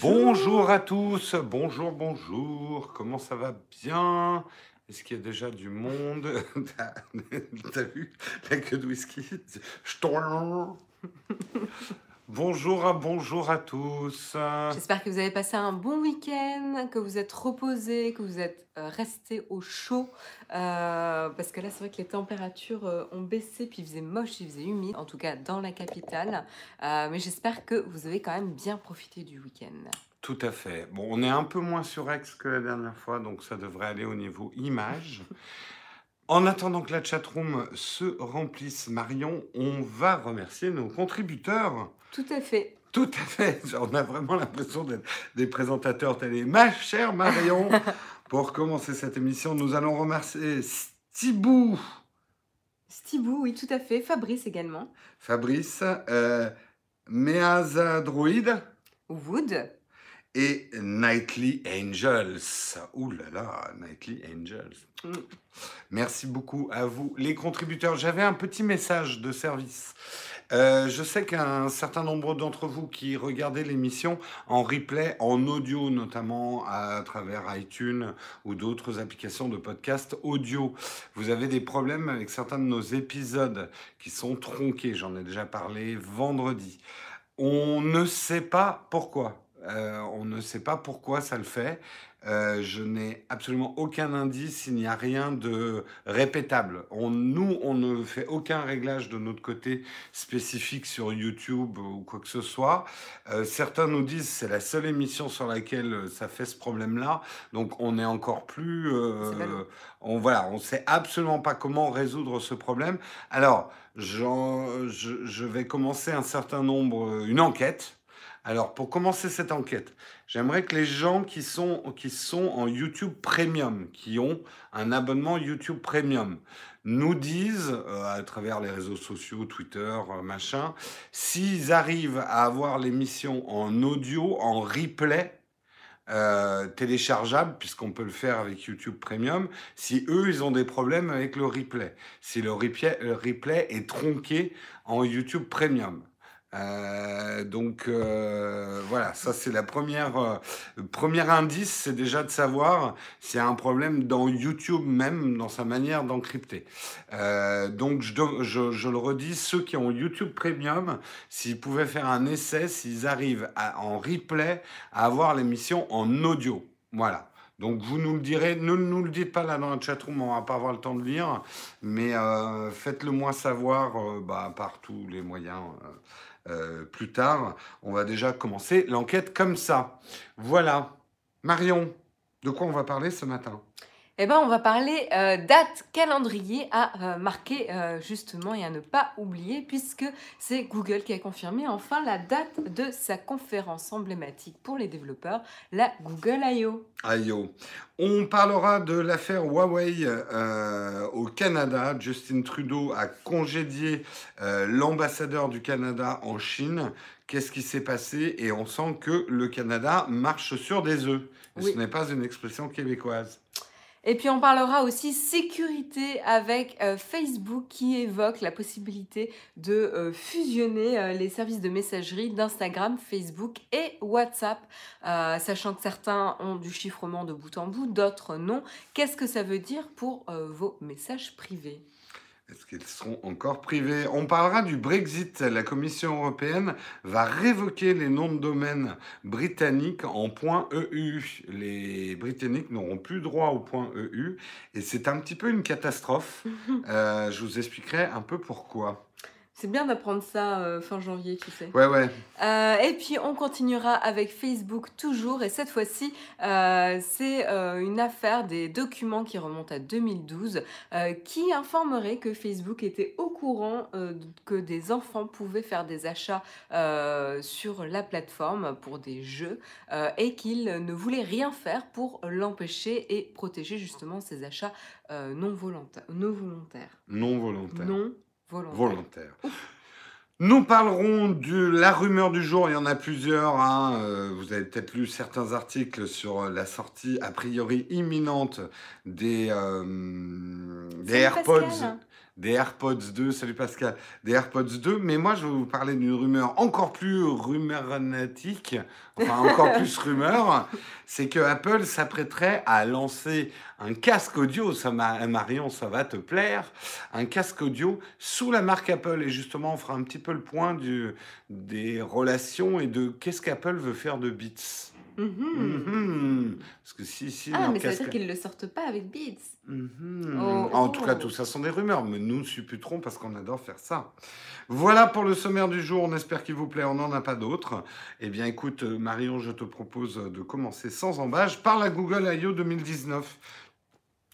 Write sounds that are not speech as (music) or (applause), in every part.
Bonjour. À tous, bonjour, bonjour, comment ça va bien? Est-ce qu'il y a déjà du monde? (laughs) T'as vu la queue de whisky Ch'toin. (laughs) Bonjour à bonjour à tous. J'espère que vous avez passé un bon week-end, que vous êtes reposés, que vous êtes euh, restés au chaud. euh, parce que là, c'est vrai que les températures euh, ont baissé, puis il faisait moche, il faisait humide, en tout cas dans la capitale. Euh, mais j'espère que vous avez quand même bien profité du week-end. Tout à fait. Bon, on est un peu moins surex que la dernière fois, donc ça devrait aller au niveau image. (laughs) En attendant que la chatroom se remplisse, Marion, on va remercier nos contributeurs. Tout à fait. Tout à fait. (laughs) On a vraiment l'impression d'être des présentateurs télé. Ma chère Marion, (laughs) pour commencer cette émission, nous allons remercier Stibou, Stibou, oui, tout à fait. Fabrice également. Fabrice, euh, Meaza Druid Wood. et Nightly Angels. Ouh là là, Nightly Angels. Mm. Merci beaucoup à vous, les contributeurs. J'avais un petit message de service. Euh, je sais qu'un certain nombre d'entre vous qui regardez l'émission en replay, en audio notamment à travers iTunes ou d'autres applications de podcast audio, vous avez des problèmes avec certains de nos épisodes qui sont tronqués. J'en ai déjà parlé vendredi. On ne sait pas pourquoi. Euh, on ne sait pas pourquoi ça le fait. Euh, je n'ai absolument aucun indice, il n'y a rien de répétable. On, nous, on ne fait aucun réglage de notre côté spécifique sur YouTube ou quoi que ce soit. Euh, certains nous disent c'est la seule émission sur laquelle euh, ça fait ce problème-là, donc on est encore plus. euh, on voilà, on sait absolument pas comment résoudre ce problème. Alors, je vais commencer un certain nombre, une enquête. Alors, pour commencer cette enquête, j'aimerais que les gens qui sont, qui sont en YouTube Premium, qui ont un abonnement YouTube Premium, nous disent, euh, à travers les réseaux sociaux, Twitter, euh, machin, s'ils arrivent à avoir l'émission en audio, en replay, euh, téléchargeable, puisqu'on peut le faire avec YouTube Premium, si eux, ils ont des problèmes avec le replay, si le replay, le replay est tronqué en YouTube Premium. Euh, donc euh, voilà, ça c'est la première, euh, premier indice, c'est déjà de savoir s'il y a un problème dans YouTube même, dans sa manière d'encrypter. Euh, donc je, je, le redis, ceux qui ont YouTube Premium, s'ils pouvaient faire un essai, s'ils arrivent en replay à avoir l'émission en audio. Voilà. Donc vous nous le direz, ne nous le dites pas là dans la chatroom, on va pas avoir le temps de lire, mais faites-le moi savoir bah, par tous les moyens euh, plus tard. On va déjà commencer l'enquête comme ça. Voilà. Marion, de quoi on va parler ce matin? Eh ben, on va parler euh, date calendrier à euh, marquer euh, justement et à ne pas oublier puisque c'est Google qui a confirmé enfin la date de sa conférence emblématique pour les développeurs, la Google I.O. Oh. On parlera de l'affaire Huawei au Canada. Justin Trudeau a congédié l'ambassadeur du Canada en Chine. Qu'est-ce qui s'est passé? Et on sent que le Canada marche sur des œufs. Et Oui. Ce n'est pas une expression québécoise. Et puis on parlera aussi sécurité avec euh, Facebook qui évoque la possibilité de euh, fusionner euh, les services de messagerie d'Instagram, Facebook et WhatsApp, sachant que certains ont du chiffrement de bout en bout, d'autres non. Qu'est-ce que ça veut dire pour vos messages privés? Est-ce qu'ils seront encore privés? On parlera du Brexit. La Commission européenne va révoquer les noms de domaine britanniques en .eu. Les Britanniques n'auront plus droit au .eu et c'est un petit peu une catastrophe. (laughs) Euh, je vous expliquerai un peu pourquoi. C'est bien d'apprendre ça euh, fin janvier, tu sais. Ouais, ouais. Euh, et puis on continuera avec Facebook toujours et cette fois-ci euh, c'est une affaire des documents qui remontent à 2012 euh, qui informerait que Facebook était au courant que des enfants pouvaient faire des achats sur la plateforme pour des jeux et qu'il ne voulait rien faire pour l'empêcher et protéger justement ces achats non, volontaires, non volontaires. Non volontaire. Non volontaire. Nous parlerons de la rumeur du jour, il y en a plusieurs. hein. Euh, Vous avez peut-être lu certains articles sur euh, la sortie a priori imminente des, euh, des AirPods, Pascal. Des AirPods 2, salut Pascal, des AirPods 2, mais moi je vais vous parler d'une rumeur encore plus rumeurnatique, enfin encore (laughs) plus rumeur, c'est que Apple s'apprêterait à lancer un casque audio, ça Marion, ça va te plaire, un casque audio sous la marque Apple, et justement on fera un petit peu le point du, des relations et de qu'est-ce qu'Apple veut faire de Beats. Mhm. Mhm. Parce que si, si, ah, mais ça veut dire qu'ils ne le sortent pas avec Beats. Mhm. Oh, en tout cas, oh. tout ça sont des rumeurs, mais nous supputerons parce qu'on adore faire ça. Voilà pour le sommaire du jour. On espère qu'il vous plaît. On n'en a pas d'autres. Eh bien, écoute, Marion, je te propose de commencer sans embâche par la Google I.O. 2019.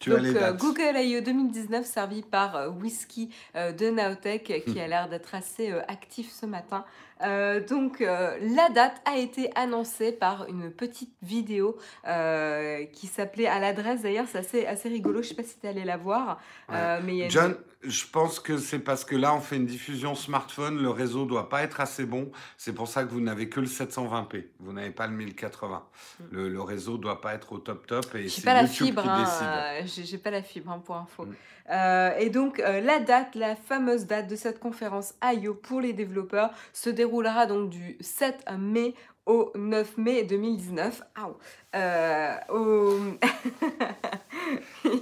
Tu Donc, euh, Google I.O. 2019 servi par euh, Whisky euh, de Naotech qui a l'air d'être assez actif ce matin. Euh, donc euh, la date a été annoncée par une petite vidéo euh, qui s'appelait à l'adresse d'ailleurs, c'est assez, assez rigolo, je sais pas si tu es allé la voir. mais John, je pense que c'est parce que là on fait une diffusion smartphone, le réseau doit pas être assez bon, c'est pour ça que vous n'avez que le 720p, vous n'avez pas le 1080. Mm. Le, le, réseau doit pas être au top top et c'est pas, la fibre, hein, j'ai pas la fibre hein, pour info. Mm. et donc la date, la fameuse date de cette conférence IO pour les développeurs se déroule déroulera donc du 7 mai au 9 mai 2019. Euh, (laughs)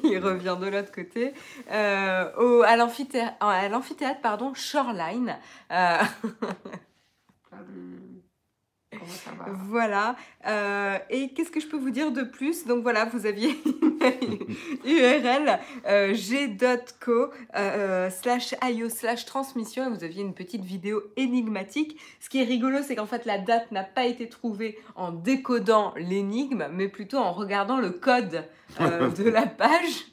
Il revient de l'autre côté. Euh, au, à l'amphithéâtre, pardon, Shoreline. (laughs) Voilà. Euh, et qu'est-ce que je peux vous dire de plus? Donc voilà, vous aviez (laughs) URL euh, g.co euh, slash io slash transmission et vous aviez une petite vidéo énigmatique. Ce qui est rigolo, c'est qu'en fait la date n'a pas été trouvée en décodant l'énigme, mais plutôt en regardant le code (laughs) de la page.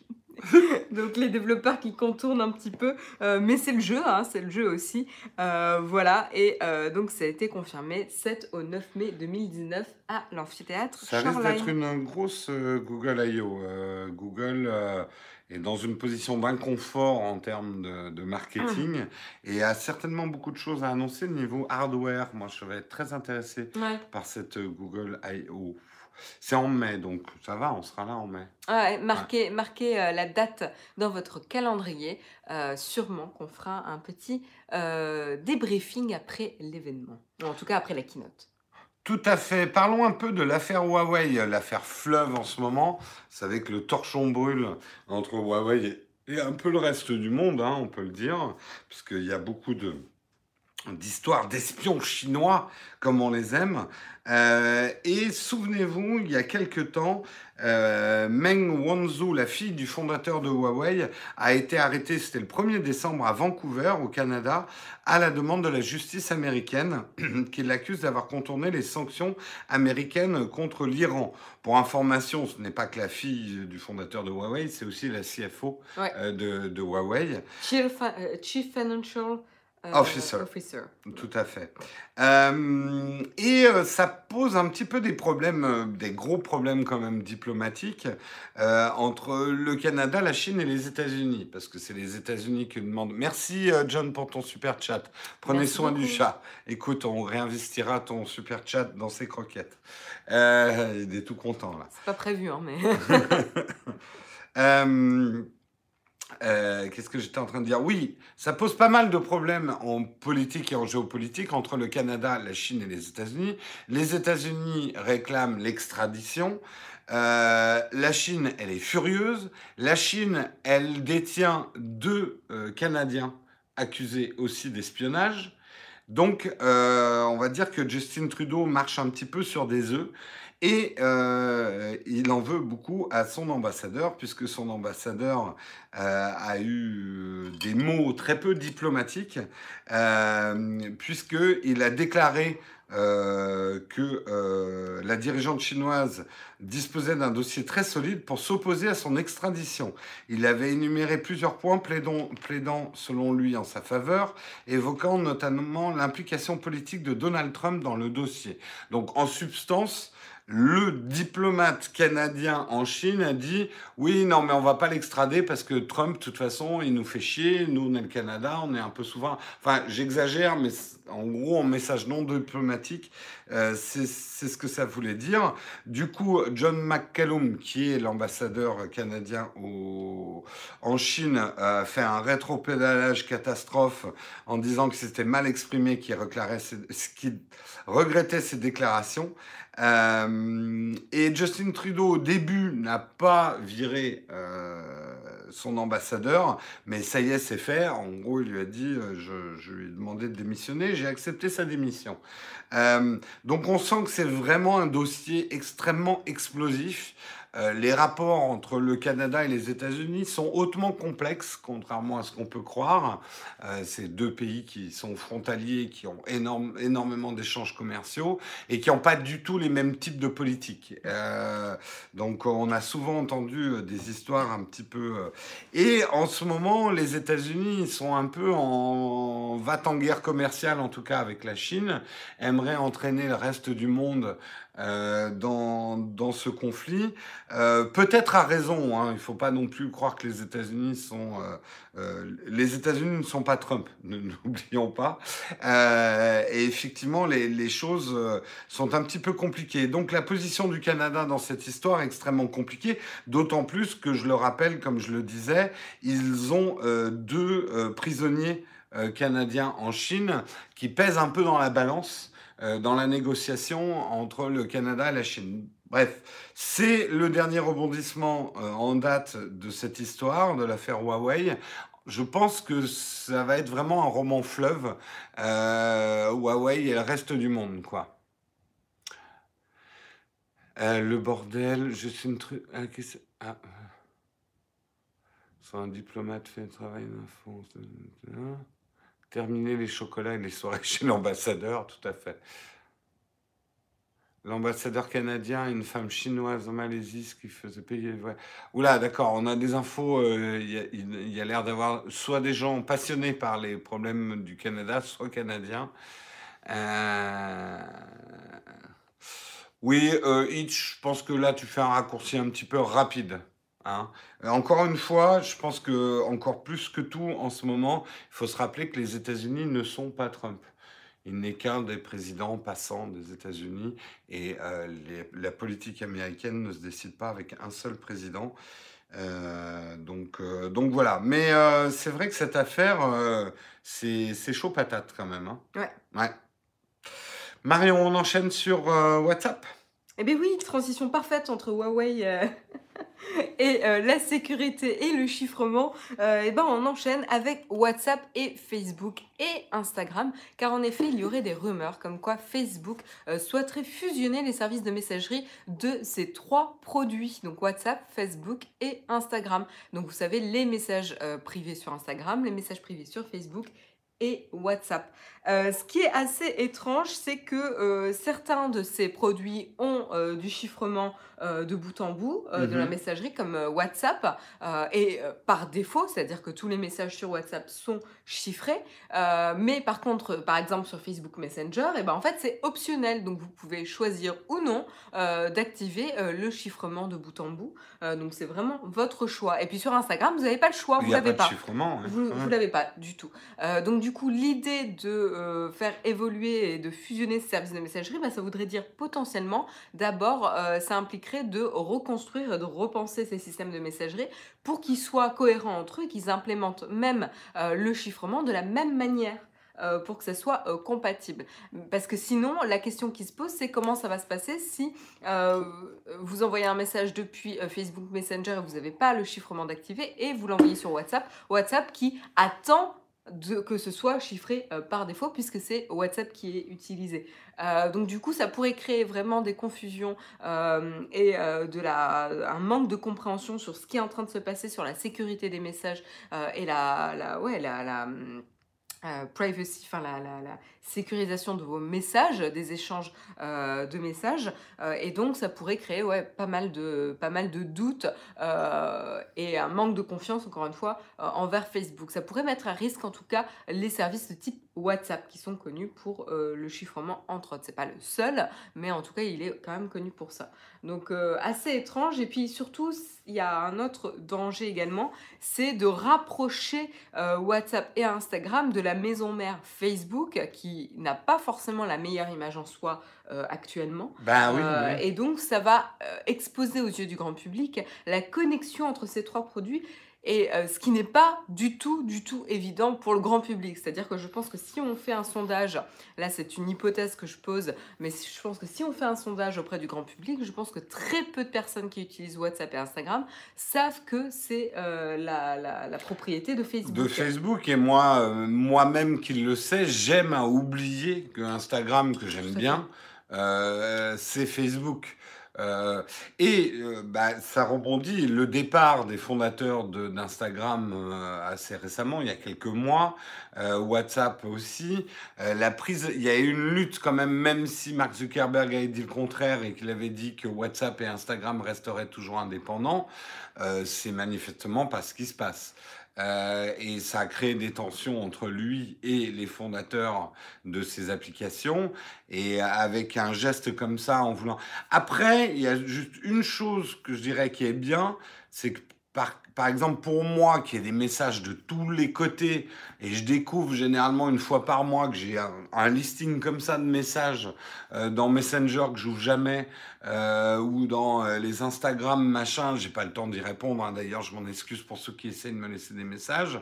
(laughs) donc les développeurs qui contournent un petit peu, euh, mais c'est le jeu, hein, c'est le jeu aussi. Euh, voilà, et euh, donc ça a été confirmé 7 au 9 mai 2019 à l'amphithéâtre. Ça risque d'être une grosse Google I.O. Google est dans une position d'inconfort en termes de, marketing et a certainement beaucoup de choses à annoncer au niveau hardware. Moi, je vais être très intéressé par cette Google I.O. C'est en mai, donc ça va, on sera là en mai. Ouais, marquez, marquez euh, la date dans votre calendrier. Euh, sûrement qu'on fera un petit euh, débriefing après l'événement. En tout cas, après la keynote. Tout à fait. Parlons un peu de l'affaire Huawei, l'affaire fleuve en ce moment. Vous savez que le torchon brûle entre Huawei et un peu le reste du monde, hein, on peut le dire, puisqu'il y a beaucoup de, d'histoires d'espions chinois, comme on les aime. Euh, et souvenez-vous, il y a quelque temps, euh, Meng Wanzhou, la fille du fondateur de Huawei, a été arrêtée, c'était le 1er décembre à Vancouver, au Canada, à la demande de la justice américaine, (clears throat) qui l'accuse d'avoir contourné les sanctions américaines contre l'Iran. Pour information, ce n'est pas que la fille du fondateur de Huawei, c'est aussi la CFO euh, de, de, Huawei. Chief Financial euh, officer. Tout à fait. Euh, et euh, ça pose un petit peu des problèmes, des gros problèmes quand même diplomatiques entre le Canada, la Chine et les États-Unis, parce que c'est les États-Unis qui demandent. Merci John pour ton super chat. Prenez soin du chat. Écoute, on réinvestira ton super chat dans ses croquettes. il est tout content là. C'est pas prévu, hein, mais. (laughs) (laughs) Euh, qu'est-ce que j'étais en train de dire? Oui, ça pose pas mal de problèmes en politique et en géopolitique entre le Canada, la Chine et les États-Unis. Les États-Unis réclament l'extradition. Euh, la Chine, elle est furieuse. La Chine, elle détient deux euh, Canadiens accusés aussi d'espionnage. Donc, on va dire que Justin Trudeau marche un petit peu sur des œufs. Et euh, il en veut beaucoup à son ambassadeur, puisque son ambassadeur euh, a eu des mots très peu diplomatiques, euh, puisqu'il a déclaré euh, que euh, la dirigeante chinoise disposait d'un dossier très solide pour s'opposer à son extradition. Il avait énuméré plusieurs points plaidant, plaidant selon lui en sa faveur, évoquant notamment l'implication politique de Donald Trump dans le dossier. Donc en substance, le diplomate canadien en Chine a dit oui, non, mais on va pas l'extrader parce que Trump, de toute façon, il nous fait chier. Nous, on est le Canada, on est un peu souvent. Enfin, j'exagère, mais en gros, en message non diplomatique, euh, c'est ce que ça voulais dire. Du coup, John McCallum, qui est l'ambassadeur canadien en Chine, a fait un rétropédalage catastrophe en disant que c'était mal exprimé, qu'il regrettait ses déclarations. Euh, et Justin Trudeau, au début, n'a pas viré euh, son ambassadeur, mais ça y est, c'est fait. En gros, il lui a dit, euh, je, lui ai demandé de démissionner, j'ai accepté sa démission. donc on sent que c'est vraiment un dossier extrêmement explosif. Euh, les rapports entre le Canada et les États-Unis sont hautement complexes, contrairement à ce qu'on peut croire. Euh, c'est deux pays qui sont frontaliers, qui ont énormément d'échanges commerciaux et qui n'ont pas du tout les mêmes types de politiques. Euh, donc on a souvent entendu des histoires un petit peu... Et en ce moment, les États-Unis sont un peu en va en guerre commerciale, en tout cas avec la Chine, aimeraient entraîner le reste du monde euh, dans, dans, ce conflit. Euh, Peut-être à raison, hein, il ne faut pas non plus croire que les États-Unis sont... Euh, euh les États-Unis ne sont pas Trump, (laughs) n'oublions pas. Euh, et effectivement, les, les, choses euh, sont un petit peu compliquées. Donc la position du Canada dans cette histoire est extrêmement compliquée, d'autant plus que, je le rappelle, comme je le disais, ils ont deux prisonniers canadiens en Chine qui pèsent un peu dans la balance euh, dans la négociation entre le Canada et la Chine. Bref, c'est le dernier rebondissement euh, en date de cette histoire, de l'affaire Huawei. Je pense que ça va être vraiment un roman fleuve, euh, Huawei et le reste du monde, quoi. le bordel, je suis une truc. Ah, ah. un diplomate fait un travail d'info. Terminer les chocolats et les soirées chez l'ambassadeur, tout à fait. L'ambassadeur canadien, une femme chinoise en Malaisie, ce qui faisait payer. Ouais. Oula, d'accord, on a des infos. Euh, il y a, l'air d'avoir soit des gens passionnés par les problèmes du Canada, soit canadiens. Euh, oui, euh, Hitch, je pense que là, tu fais un raccourci un petit peu rapide. Hein. Euh, encore une fois, je pense que encore plus que tout en ce moment, il faut se rappeler que les États-Unis ne sont pas Trump. Il n'est qu'un des présidents passants des États-Unis et euh, la politique américaine ne se décide pas avec un seul président. Euh, donc, donc voilà. Mais c'est vrai que cette affaire, c'est chaud patate quand même. Hein. Ouais. ouais. Marion, on enchaîne sur WhatsApp. Eh bien oui, transition parfaite entre Huawei (laughs) et euh, la sécurité et le chiffrement, euh, eh ben on enchaîne avec WhatsApp et Facebook et Instagram, car en effet, il y aurait des rumeurs comme quoi Facebook euh, souhaiterait fusionner les services de messagerie de ces trois produits, donc WhatsApp, Facebook et Instagram. Donc vous savez, les messages privés sur Instagram, les messages privés sur Facebook et WhatsApp. Euh, ce qui est assez étrange, c'est que euh, certains de ces produits ont euh, du chiffrement de bout en bout de la mhm. messagerie, comme WhatsApp, et par défaut, c'est-à-dire que tous les messages sur WhatsApp sont chiffrés. mais par contre, par exemple sur Facebook Messenger, et eh ben, en fait c'est optionnel, donc vous pouvez choisir ou non d'activer le chiffrement de bout en bout. donc c'est vraiment votre choix. Et puis sur Instagram, vous n'avez pas le choix, vous l'avez pas. Chiffrement, Vous, l'avez pas du tout. donc du coup, l'idée de euh, faire évoluer et de fusionner ces services de messagerie, bah, ça voudrait dire potentiellement, d'abord, euh, ça impliquerait de reconstruire et de repenser ces systèmes de messagerie pour qu'ils soient cohérents entre eux, qu'ils implémentent même euh, le chiffrement de la même manière pour que ça soit compatible. Parce que sinon, la question qui se pose, c'est comment ça va se passer si vous envoyez un message depuis Facebook Messenger et vous n'avez pas le chiffrement d'activer et vous l'envoyez sur WhatsApp. WhatsApp qui attend que ce soit chiffré euh, par défaut puisque c'est WhatsApp qui est utilisé. Euh, donc du coup, ça pourrait créer vraiment des confusions euh, et de la, un manque de compréhension sur ce qui est en train de se passer sur la sécurité des messages et la, ouais, la, la privacy, enfin la, la, la, sécurisation de vos messages, des échanges euh, de messages. Euh, et donc, ça pourrait créer ouais, pas, mal de, pas mal de doutes euh, et un manque de confiance, encore une fois, envers Facebook. Ça pourrait mettre à risque, en tout cas, les services de type WhatsApp qui sont connus pour le chiffrement entre autres. C'est pas le seul, mais en tout cas, il est quand même connu pour ça. Donc, assez étrange. Et puis, surtout, il y a un autre danger également, c'est de rapprocher WhatsApp et Instagram de la maison mère Facebook, qui n'a pas forcément la meilleure image en soi euh, actuellement. Ben oui, Euh, oui. et donc, ça va euh, exposer aux yeux du grand public la connexion entre ces trois produits. Et euh, ce qui n'est pas du tout, du tout évident pour le grand public. C'est-à-dire que je pense que si on fait un sondage, là c'est une hypothèse que je pose, mais je pense que si on fait un sondage auprès du grand public, je pense que très peu de personnes qui utilisent WhatsApp et Instagram savent que c'est euh, la, la- la propriété de Facebook. De Facebook et moi, euh, moi-même qui le sais, j'aime à oublier que Instagram, que j'aime bien, c'est Facebook. Euh, et euh, bah, ça rebondit le départ des fondateurs d'Instagram euh, assez récemment, il y a quelques mois, WhatsApp aussi. La prise, il y a eu une lutte quand même, même si Mark Zuckerberg avait dit le contraire et qu'il avait dit que WhatsApp et Instagram resteraient toujours indépendants. c'est manifestement pas ce qui se passe. Euh, et ça a créé des tensions entre lui et les fondateurs de ces applications. Et avec un geste comme ça, en voulant. Après, il y a juste une chose que je dirais qui est bien, c'est que par, exemple pour moi, qui ai des messages de tous les côtés, et je découvre généralement une fois par mois que j'ai un, un listing comme ça de messages euh, dans Messenger que j'ouvre jamais, euh, ou dans euh, les Instagram, machin, j'ai pas le temps d'y répondre. hein. D'ailleurs, je m'en excuse pour ceux qui essaient de me laisser des messages.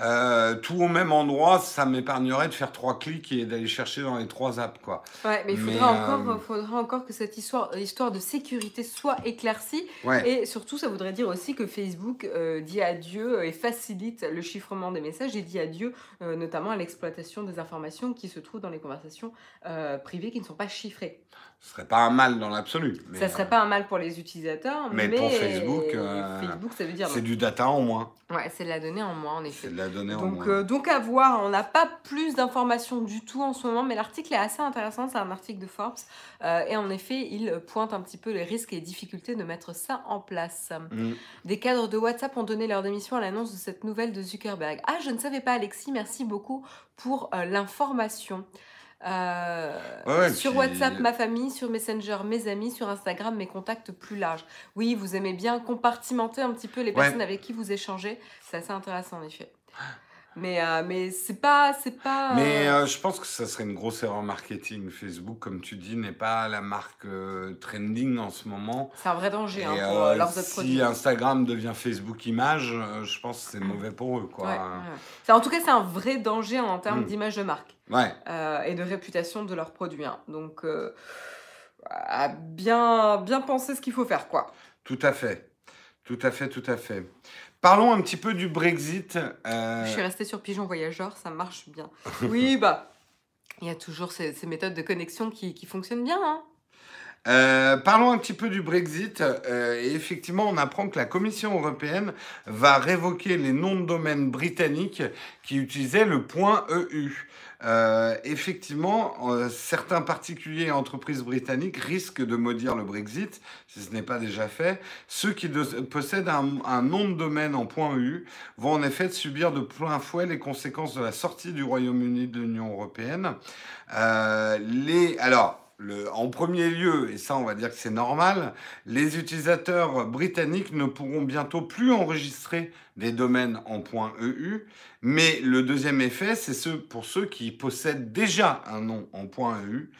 Euh, tout au même endroit, ça m'épargnerait de faire trois clics et d'aller chercher dans les trois apps, quoi. Ouais, mais il faudra, euh, encore, faudra encore que cette histoire, histoire de sécurité soit éclaircie. Ouais. Et surtout, ça voudrait dire aussi que Facebook euh, dit adieu et facilite le chiffrement des messages et dit adieu euh, notamment à l'exploitation des informations qui se trouvent dans les conversations euh, privées qui ne sont pas chiffrées. Ce serait pas un mal dans l'absolu. mais, ça serait euh, pas un mal pour les utilisateurs, mais mais, pour Facebook, euh, Facebook, ça veut dire C'est du data en moins. Ouais, c'est de la donnée en moins en effet. C'est de la donnée en Donc, moins. euh, donc à voir, on n'a pas plus d'informations du tout en ce moment, mais l'article est assez intéressant, c'est un article de Forbes, euh, et en effet, il pointe un petit peu les risques et les difficultés de mettre ça en place. Mm. Des cadres de WhatsApp ont donné leur démission à l'annonce de cette nouvelle de Zuckerberg. Ah, je ne savais pas, Alexis, merci beaucoup pour l'information. Euh, Ouais, sur puis- WhatsApp, ma famille, sur Messenger, mes amis, sur Instagram, mes contacts plus larges. Oui, vous aimez bien compartimenter un petit peu les Ouais. personnes avec qui vous échangez. C'est assez intéressant en effet. Mais, euh, mais c'est pas. C'est pas Mais euh, euh, je pense que ça serait une grosse erreur marketing. Facebook, comme tu dis, n'est pas la marque euh, trending en ce moment. c'est un vrai danger Et hein, pour euh, euh, leurs autres si produits. Instagram devient Facebook Image, euh, je pense que c'est mauvais pour eux, quoi. Ouais, ouais, En tout cas, c'est un vrai danger en termes Mm. d'image de marque. Ouais. euh, et de réputation de leurs produits. hein. Donc, euh, à bien, bien penser ce qu'il faut faire, quoi. Tout à fait. Tout à fait, tout à fait. Parlons un petit peu du Brexit. euh, Je suis restée sur Pigeon Voyageur, ça marche bien. (laughs) Oui, bah, il y a toujours ces, ces méthodes de connexion qui, qui fonctionnent bien. Hein. Euh, parlons un petit peu du Brexit. Euh, et effectivement, on apprend que la Commission européenne va révoquer les noms de domaine britanniques qui utilisaient le point .eu. Euh, effectivement, euh, certains particuliers et entreprises britanniques risquent de maudire le Brexit, si ce n'est pas déjà fait. Ceux qui de- possèdent un, nom de domaine en .eu vont en effet subir de plein fouet les conséquences de la sortie du Royaume-Uni de l'Union européenne. Euh, les, alors, en premier lieu, et ça on va dire que c'est normal, les utilisateurs britanniques ne pourront bientôt plus enregistrer des domaines en .eu, mais le deuxième effet, c'est ce, pour ceux qui possèdent déjà un nom en .eu.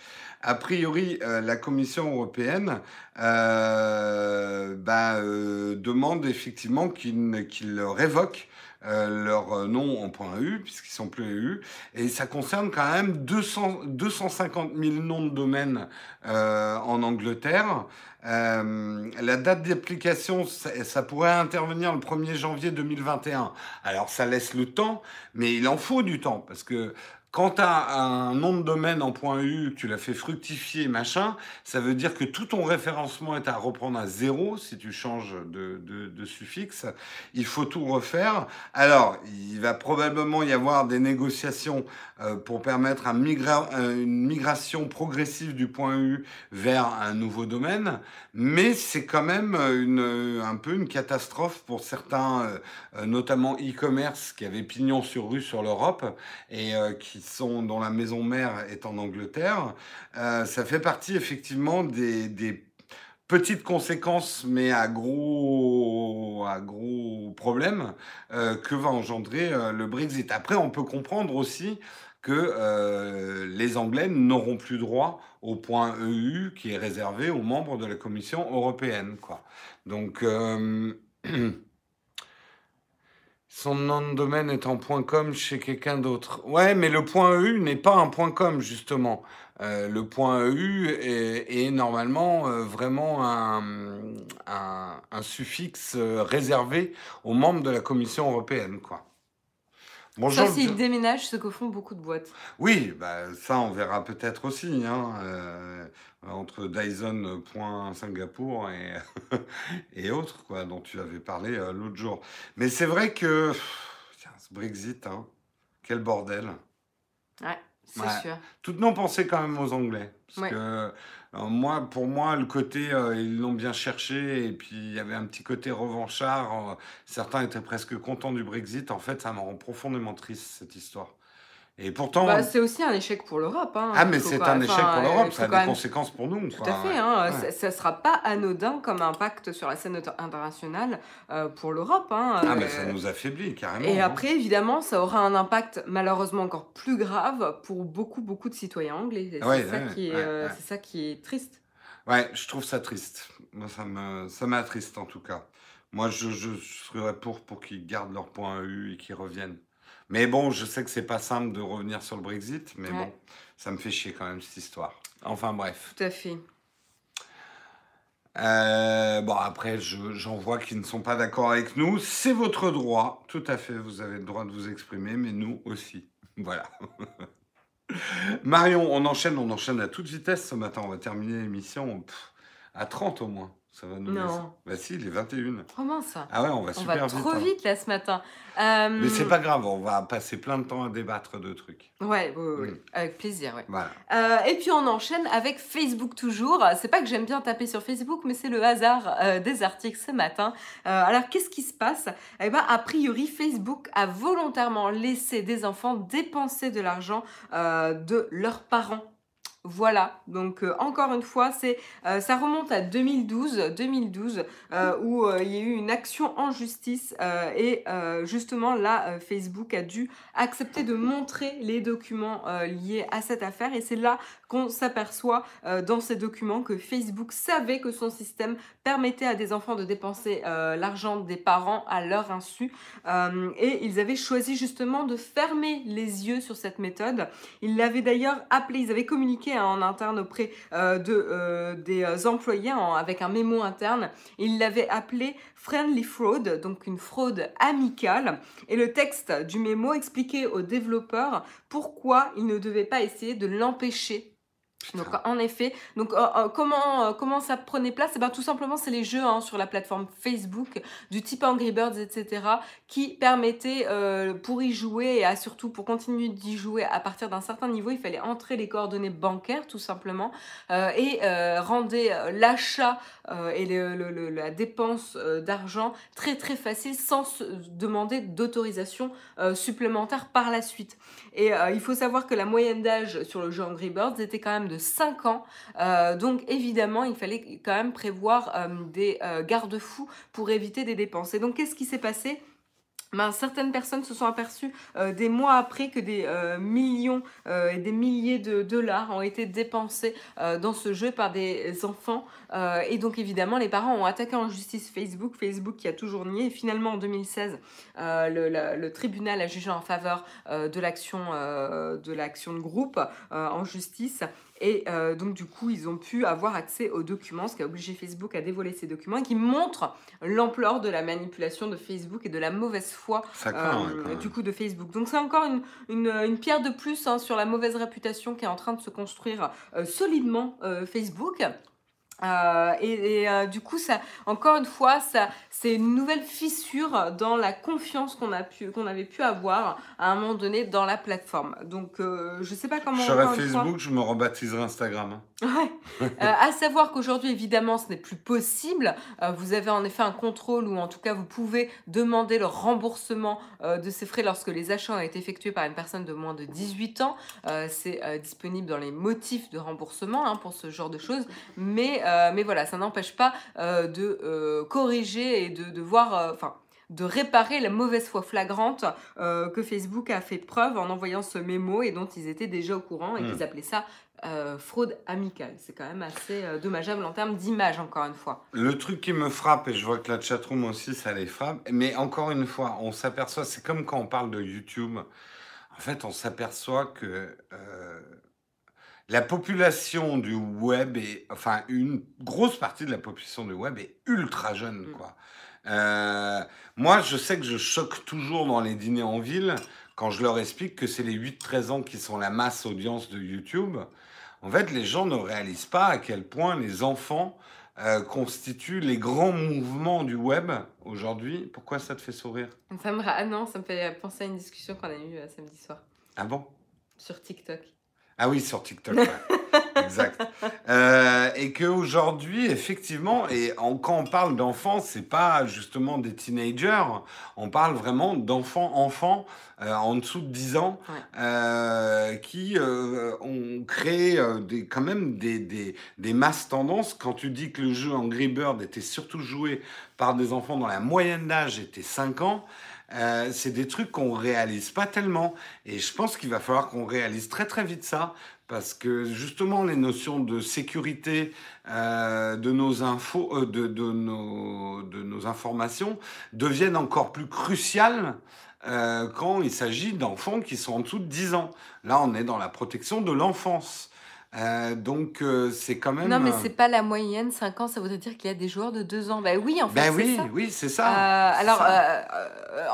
A priori, euh, la Commission européenne euh, bah, euh, demande effectivement qu'ils qu'ils révoquent euh, leur nom en .eu, puisqu'ils sont plus EU, et ça concerne quand même 200, 250 000 noms de domaines euh, en Angleterre. Euh, la date d'application, ça, ça pourrait intervenir le 1er janvier 2021. Alors ça laisse le temps, mais il en faut du temps, parce que quand tu as un nom de domaine en .eu, que tu l'as fait fructifier, machin, ça veut dire que tout ton référencement est à reprendre à zéro si tu changes de, suffixe. Il faut tout refaire. Alors, il va probablement y avoir des négociations euh, pour permettre euh, une migration progressive du .eu vers un nouveau domaine, mais c'est quand même une, un peu une catastrophe pour certains, euh, euh, notamment e-commerce, qui avaient pignon sur rue sur l'Europe et euh, qui sont dont la maison mère est en Angleterre. Euh, ça fait partie effectivement des, des petite conséquence, mais à gros, à gros problème, euh, que va engendrer euh, le Brexit. Après, on peut comprendre aussi que euh, les Anglais n'auront plus droit au point EU qui est réservé aux membres de la Commission européenne. Quoi. Donc, (clears throat) son nom de domaine est en .com chez quelqu'un d'autre. Ouais, mais le EU n'est pas un .com, justement. Euh, le EU est, normalement euh, vraiment un, un, un suffixe euh, réservé aux membres de la Commission européenne, quoi. Bonjour. Sauf s'ils déménagent, ce que font beaucoup de boîtes. Oui, bah, ça on verra peut-être aussi, hein, euh, entre Dyson point Singapour et, (laughs) et autres, quoi, dont tu avais parlé euh, l'autre jour. Mais c'est vrai que pff, tiens, ce Brexit, hein, quel bordel. Ouais, c'est Ouais. sûr. Toutes nos pensées quand même aux Anglais. Parce Ouais. que euh, moi, pour moi, le côté, euh, ils l'ont bien cherché, et puis il y avait un petit côté revanchard. euh, certains étaient presque contents du Brexit. En fait, ça me rend profondément triste, cette histoire. Et pourtant, Bah, c'est aussi un échec pour l'Europe. Hein. ah, mais c'est un échec pour l'Europe, ça a des même conséquences pour nous. Tout quoi, à fait, hein, Ouais. ça ne sera pas anodin comme impact sur la scène internationale euh, pour l'Europe. hein, Ah, mais euh, ça nous affaiblit carrément. et après, évidemment, ça aura un impact malheureusement encore plus grave pour beaucoup, beaucoup de citoyens anglais. Ouais, ça, ouais, euh, c'est ça qui est triste. Ouais, je trouve ça triste. Moi, ça me, ça m'attriste en tout cas. Moi, je, je serais pour, pour qu'ils gardent leur point EU et qu'ils reviennent. Mais bon, je sais que c'est pas simple de revenir sur le Brexit, mais Ouais. bon, ça me fait chier quand même cette histoire. Enfin bref. Tout à fait. Euh, bon, après, je- j'en vois qui ne sont pas d'accord avec nous. C'est votre droit. Tout à fait, vous avez le droit de vous exprimer, mais nous aussi. Voilà. (laughs) Marion, on enchaîne, on enchaîne à toute vitesse ce matin. On va terminer l'émission à 30 au moins. Ça va nous Non. Bah si, il est 21. Comment ça? Ah ouais, on va On super va vite. trop hein. vite là ce matin. Euh, Mais c'est pas grave, on va passer plein de temps à débattre de trucs. Ouais, oui, oui, oui, Mm. avec plaisir, ouais. Voilà. Euh, et puis on enchaîne avec Facebook toujours. C'est pas que j'aime bien taper sur Facebook, mais c'est le hasard euh, des articles ce matin. Euh, alors qu'est-ce qui se passe? Eh ben, a priori, Facebook a volontairement laissé des enfants dépenser de l'argent euh, de leurs parents. Voilà, donc euh, encore une fois, euh, ça remonte à 2012, 2012 euh, où il y a eu une action en justice et justement là, Facebook a dû accepter de montrer les documents liés à cette affaire et c'est là s'aperçoit euh, dans ces documents que Facebook savait que son système permettait à des enfants de dépenser euh, l'argent des parents à leur insu Euh, et ils avaient choisi justement de fermer les yeux sur cette méthode. Ils l'avaient d'ailleurs appelé, ils avaient communiqué hein, en interne auprès de, des employés avec un mémo interne. Ils l'avaient appelé Friendly Fraud, donc une fraude amicale. Et le texte du mémo expliquait aux développeurs pourquoi ils ne devaient pas essayer de l'empêcher donc en effet, donc euh, euh, comment euh, comment ça prenait place? Eh ben tout simplement c'est les jeux hein, sur la plateforme Facebook du type Angry Birds etc qui permettaient euh, pour y jouer et surtout pour continuer d'y jouer à partir d'un certain niveau il fallait entrer les coordonnées bancaires tout simplement euh, et rendait l'achat et la dépense d'argent très très facile sans se demander d'autorisation supplémentaire par la suite. Et il faut savoir que la moyenne d'âge sur le jeu Angry Birds était quand même de 5 ans. Euh, donc évidemment, il fallait quand même prévoir euh, des euh, garde-fous pour éviter des dépenses. Et donc qu'est-ce qui s'est passé? Ben, certaines personnes se sont aperçues des mois après que des millions et des milliers de dollars ont été dépensés dans ce jeu par des enfants. Euh, et donc évidemment, les parents ont attaqué en justice Facebook, Facebook qui a toujours nié. Et finalement, en 2016, euh, le, tribunal a jugé en faveur euh, de l'action de l'action de groupe en justice. Et donc du coup, ils ont pu avoir accès aux documents, ce qui a obligé Facebook à dévoiler ces documents, et qui montrent l'ampleur de la manipulation de Facebook et de la mauvaise foi craint, ouais, du coup de Facebook. Donc c'est encore une, une, une pierre de plus hein, sur la mauvaise réputation qui est en train de se construire solidement Facebook. Euh, et et, euh, du coup, ça, encore une fois, ça, c'est une nouvelle fissure dans la confiance qu'on a pu, qu'on avait pu avoir à un moment donné dans la plateforme. Donc, euh, je sais pas comment. Je fois- Facebook, je me rebaptiserais Instagram. hein. (laughs) Ouais. Euh, à savoir qu'aujourd'hui, évidemment, ce n'est plus possible. Vous avez en effet un contrôle ou en tout cas, vous pouvez demander le remboursement de ces frais lorsque les achats ont été effectués par une personne de moins de 18 ans. C'est disponible dans les motifs de remboursement hein, pour ce genre de choses. Mais mais voilà, ça n'empêche pas euh, de euh, corriger et de, de voir, euh, enfin, de réparer la mauvaise foi flagrante euh, que Facebook a fait preuve en envoyant ce mémo et dont ils étaient déjà au courant et Mm. qu'ils appelaient ça euh, fraude amicale. C'est quand même assez euh, dommageable en termes d'image, encore une fois. Le truc qui me frappe, et je vois que la chatroom aussi, ça les frappe, mais encore une fois, on s'aperçoit, c'est comme quand on parle de YouTube, en fait, on s'aperçoit que euh, la population du web est, enfin, une grosse partie de la population du web est ultra jeune, Mm. quoi. Euh, moi, je sais que je choque toujours dans les dîners en ville quand je leur explique que c'est les 8-13 ans qui sont la masse audience de YouTube. En fait, les gens ne réalisent pas à quel point les enfants euh, constituent les grands mouvements du web aujourd'hui. Pourquoi ça te fait sourire? Ça me Ah non, ça me fait penser à une discussion qu'on a eue euh, samedi soir Ah bon? Sur TikTok. Ah oui, sur TikTok. ouais. (laughs) exact. Euh, et qu'aujourd'hui, effectivement, et en- quand on parle d'enfants, c'est pas justement des teenagers, on parle vraiment d'enfants, enfants euh, en dessous de 10 ans, Ouais. euh, qui euh, ont créé des, quand même des, des, des masses tendances. Quand tu dis que le jeu Angry Bird était surtout joué par des enfants dont la moyenne d'âge était 5 ans, euh, c'est des trucs qu'on réalise pas tellement. Et je pense qu'il va falloir qu'on réalise très très vite ça, parce que justement les notions de sécurité euh, de nos infos, euh, de, de nos, de nos informations deviennent encore plus cruciales quand il s'agit d'enfants qui sont en dessous de 10 ans. Là, on est dans la protection de l'enfance. Euh, donc euh, c'est quand même. Non, mais euh, c'est pas la moyenne. 5 ans, ça voudrait dire qu'il y a des joueurs de 2 ans. Bah oui, en fait, Ben oui, ça. oui, c'est ça. Euh, alors, ça.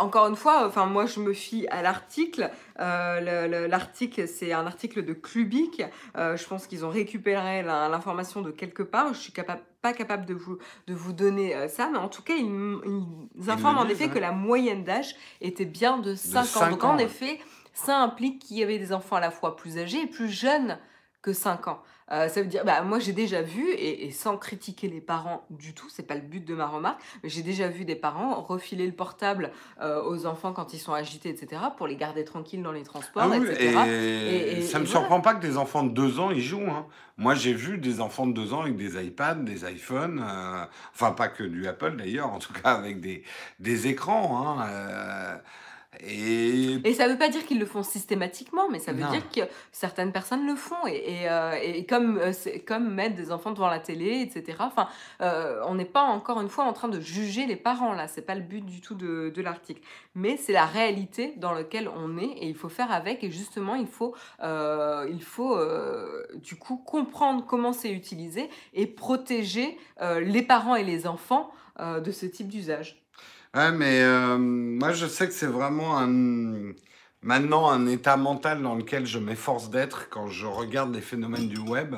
encore une fois, enfin moi je me fie à l'article. Le- le- l'article, c'est un article de Clubic. Je pense qu'ils ont récupéré l'information de quelque part. Je suis capable, pas capable de vous de vous donner ça, mais en tout cas, ils, ils informent en effet ouais. que la moyenne d'âge était bien de 5 ans. Donc en ouais. effet, ça implique qu'il y avait des enfants à la fois plus âgés et plus jeunes que 5 ans. Euh, ça veut dire, bah, moi j'ai déjà vu, et, et sans critiquer les parents du tout, c'est pas le but de ma remarque, mais j'ai déjà vu des parents refiler le portable euh, aux enfants quand ils sont agités, etc., pour les garder tranquilles dans les transports, Ah oui, etc. et, Et- et- ça me voilà. surprend pas que des enfants de 2 ans ils jouent. hein. Moi, j'ai vu des enfants de 2 ans avec des iPads, des iPhones, euh, enfin pas que du Apple d'ailleurs, en tout cas avec des, des écrans. hein, et Et ça veut pas dire qu'ils le font systématiquement, mais ça veut Non. dire que certaines personnes le font. Et, et, euh, et comme, euh, comme mettre des enfants devant la télé, etc. Enfin, euh, on n'est pas encore une fois en train de juger les parents là. C'est pas le but du tout de, de l'article. Mais c'est la réalité dans laquelle on est et il faut faire avec. Et justement, il faut, il faut du coup comprendre comment c'est utilisé et protéger les parents et les enfants de ce type d'usage. Ouais, mais euh, moi, je sais que c'est vraiment un, maintenant un état mental dans lequel je m'efforce d'être quand je regarde les phénomènes du web.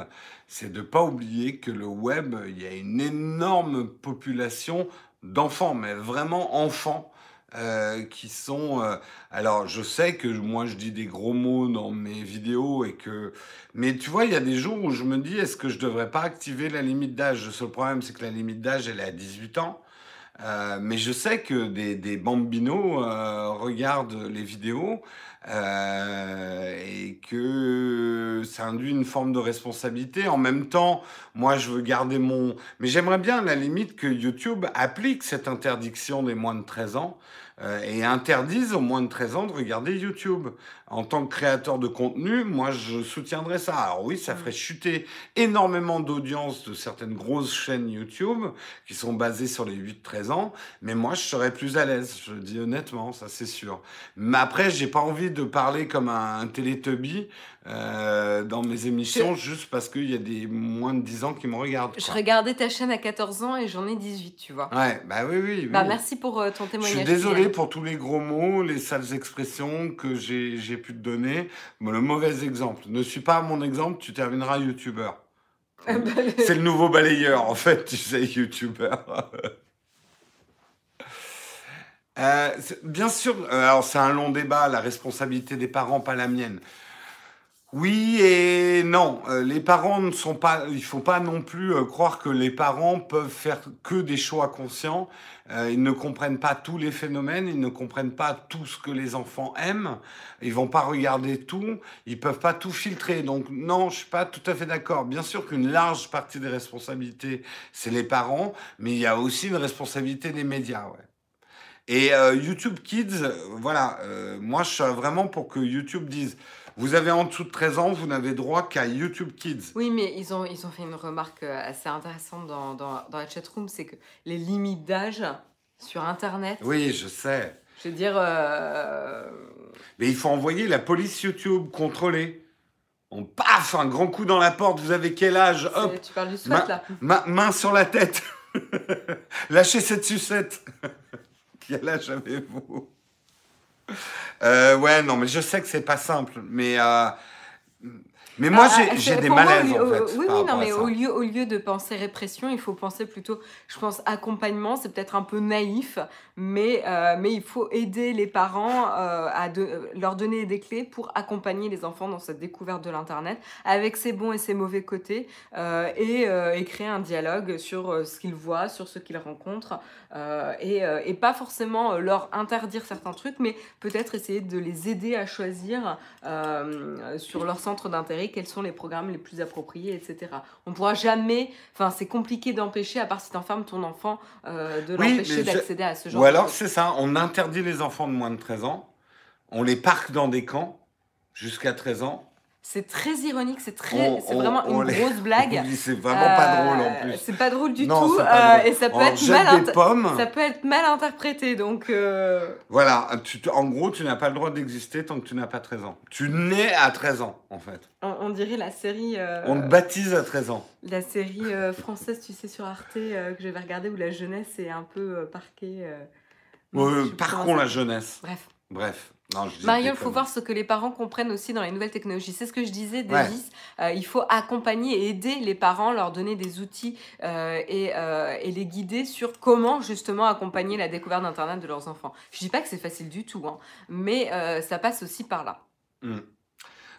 C'est de pas oublier que le web, il y a une énorme population d'enfants, mais vraiment enfants, euh, qui sont. euh, alors, je sais que moi, je dis des gros mots dans mes vidéos et que. Mais tu vois, il y a des jours où je me dis, est-ce que je devrais pas activer la limite d'âge? Le seul problème, c'est que la limite d'âge, elle est à 18 ans. Euh, mais je sais que des, bambinos euh, regardent les vidéos euh, et que ça induit une forme de responsabilité. En même temps, moi, je veux garder mon... Mais j'aimerais bien, à la limite, que YouTube applique cette interdiction des moins de 13 ans et interdise aux moins de 13 ans de regarder YouTube. En tant que créateur de contenu, moi, je soutiendrais ça. Alors oui, ça ferait chuter énormément d'audience de certaines grosses chaînes YouTube qui sont basées sur les 8-13 ans, mais moi, je serais plus à l'aise, je le dis honnêtement, ça c'est sûr. Mais après, j'ai pas envie de parler comme un, un Télétubby euh, dans mes émissions juste parce qu'il y a des moins de 10 ans qui me regardent. Je regardais ta chaîne à 14 ans et j'en ai 18, tu vois. Ouais, bah oui, oui. oui. Bah, merci pour euh, ton Je témoignage. suis désolé pour tous les gros mots, les sales expressions que j'ai pu te donner. Mais le mauvais exemple. Ne suis pas mon exemple, tu termineras youtubeur. (laughs) Bah, le- C'est le nouveau balayeur, en fait, tu sais, youtubeur. Euh, bien sûr, alors c'est un long débat, la responsabilité des parents, pas la mienne. Oui et non. Euh, les parents ne sont pas. Il faut pas non plus euh, croire que les parents peuvent faire que des choix conscients. Euh, ils ne comprennent pas tous les phénomènes. Ils ne comprennent pas tout ce que les enfants aiment. Ils vont pas regarder tout. Ils peuvent pas tout filtrer. Donc non, je suis pas tout à fait d'accord. Bien sûr qu'une large partie des responsabilités c'est les parents, mais il y a aussi une responsabilité des médias. Ouais. Et euh, YouTube Kids, voilà, euh, moi je suis vraiment pour que YouTube dise vous avez en dessous de 13 ans, vous n'avez droit qu'à YouTube Kids. Oui, mais ils ont, ils ont fait une remarque euh, assez intéressante dans, dans, dans la chatroom, c'est que les limites d'âge sur Internet, Oui, je sais. je veux dire, euh, Mais il faut envoyer la police YouTube contrôler. On paf, un grand coup dans la porte, vous avez quel âge? Hop, tu parles du Ma- là. ma- main sur la tête. (laughs) Lâchez cette sucette. (laughs) quel âge avez-vous? Euh, Ouais, non, mais je sais que c'est pas simple. Mais, euh, mais moi, Ah, j'ai ah, j'ai des moi, malaises, au en fait. Oui, oui, non, mais au lieu, au lieu de penser répression, il faut penser plutôt, je pense, accompagnement. C'est peut-être un peu naïf, mais, euh, mais il faut aider les parents euh, à de- euh, leur donner des clés pour accompagner les enfants dans cette découverte de l'Internet, avec ses bons et ses mauvais côtés, et, et créer un dialogue sur ce qu'ils voient, sur ce qu'ils rencontrent, et, et pas forcément leur interdire certains trucs, mais peut-être essayer de les aider à choisir sur leur centre d'intérêt quels sont les programmes les plus appropriés, etc. On pourra jamais, enfin c'est compliqué d'empêcher, à part si tu enfermes ton enfant, de l'empêcher d'accéder à ce genre Ou alors, c'est ça, on interdit les enfants de moins de 13 ans, on les parque dans des camps jusqu'à 13 ans. C'est très ironique, c'est très, vraiment on une les- grosse blague. (laughs) Oui, C'est vraiment pas Euh, drôle en plus. C'est pas drôle du Non, tout, euh, et ça peut, On être mal inter- ça peut être mal interprété, donc... euh, Voilà, tu en gros, tu n'as pas le droit d'exister tant que tu n'as pas 13 ans. Tu nais à 13 ans, en fait. on, on dirait la série... On te baptise à 13 ans. La série française, tu sais, sur Arte, que j'avais regardée, où la jeunesse est un peu parquée. je sais plus par comment contre, ça la jeunesse. Bref. Bref. Non, des il faut voir ce que les parents comprennent aussi dans les nouvelles technologies. C'est ce que je disais, Ouais. Davis. Euh, il faut accompagner et aider les parents, leur donner des outils euh, et, euh, et les guider sur comment justement accompagner la découverte d'Internet de leurs enfants. Je dis pas que c'est facile du tout, hein, mais ça passe aussi par là. Hmm.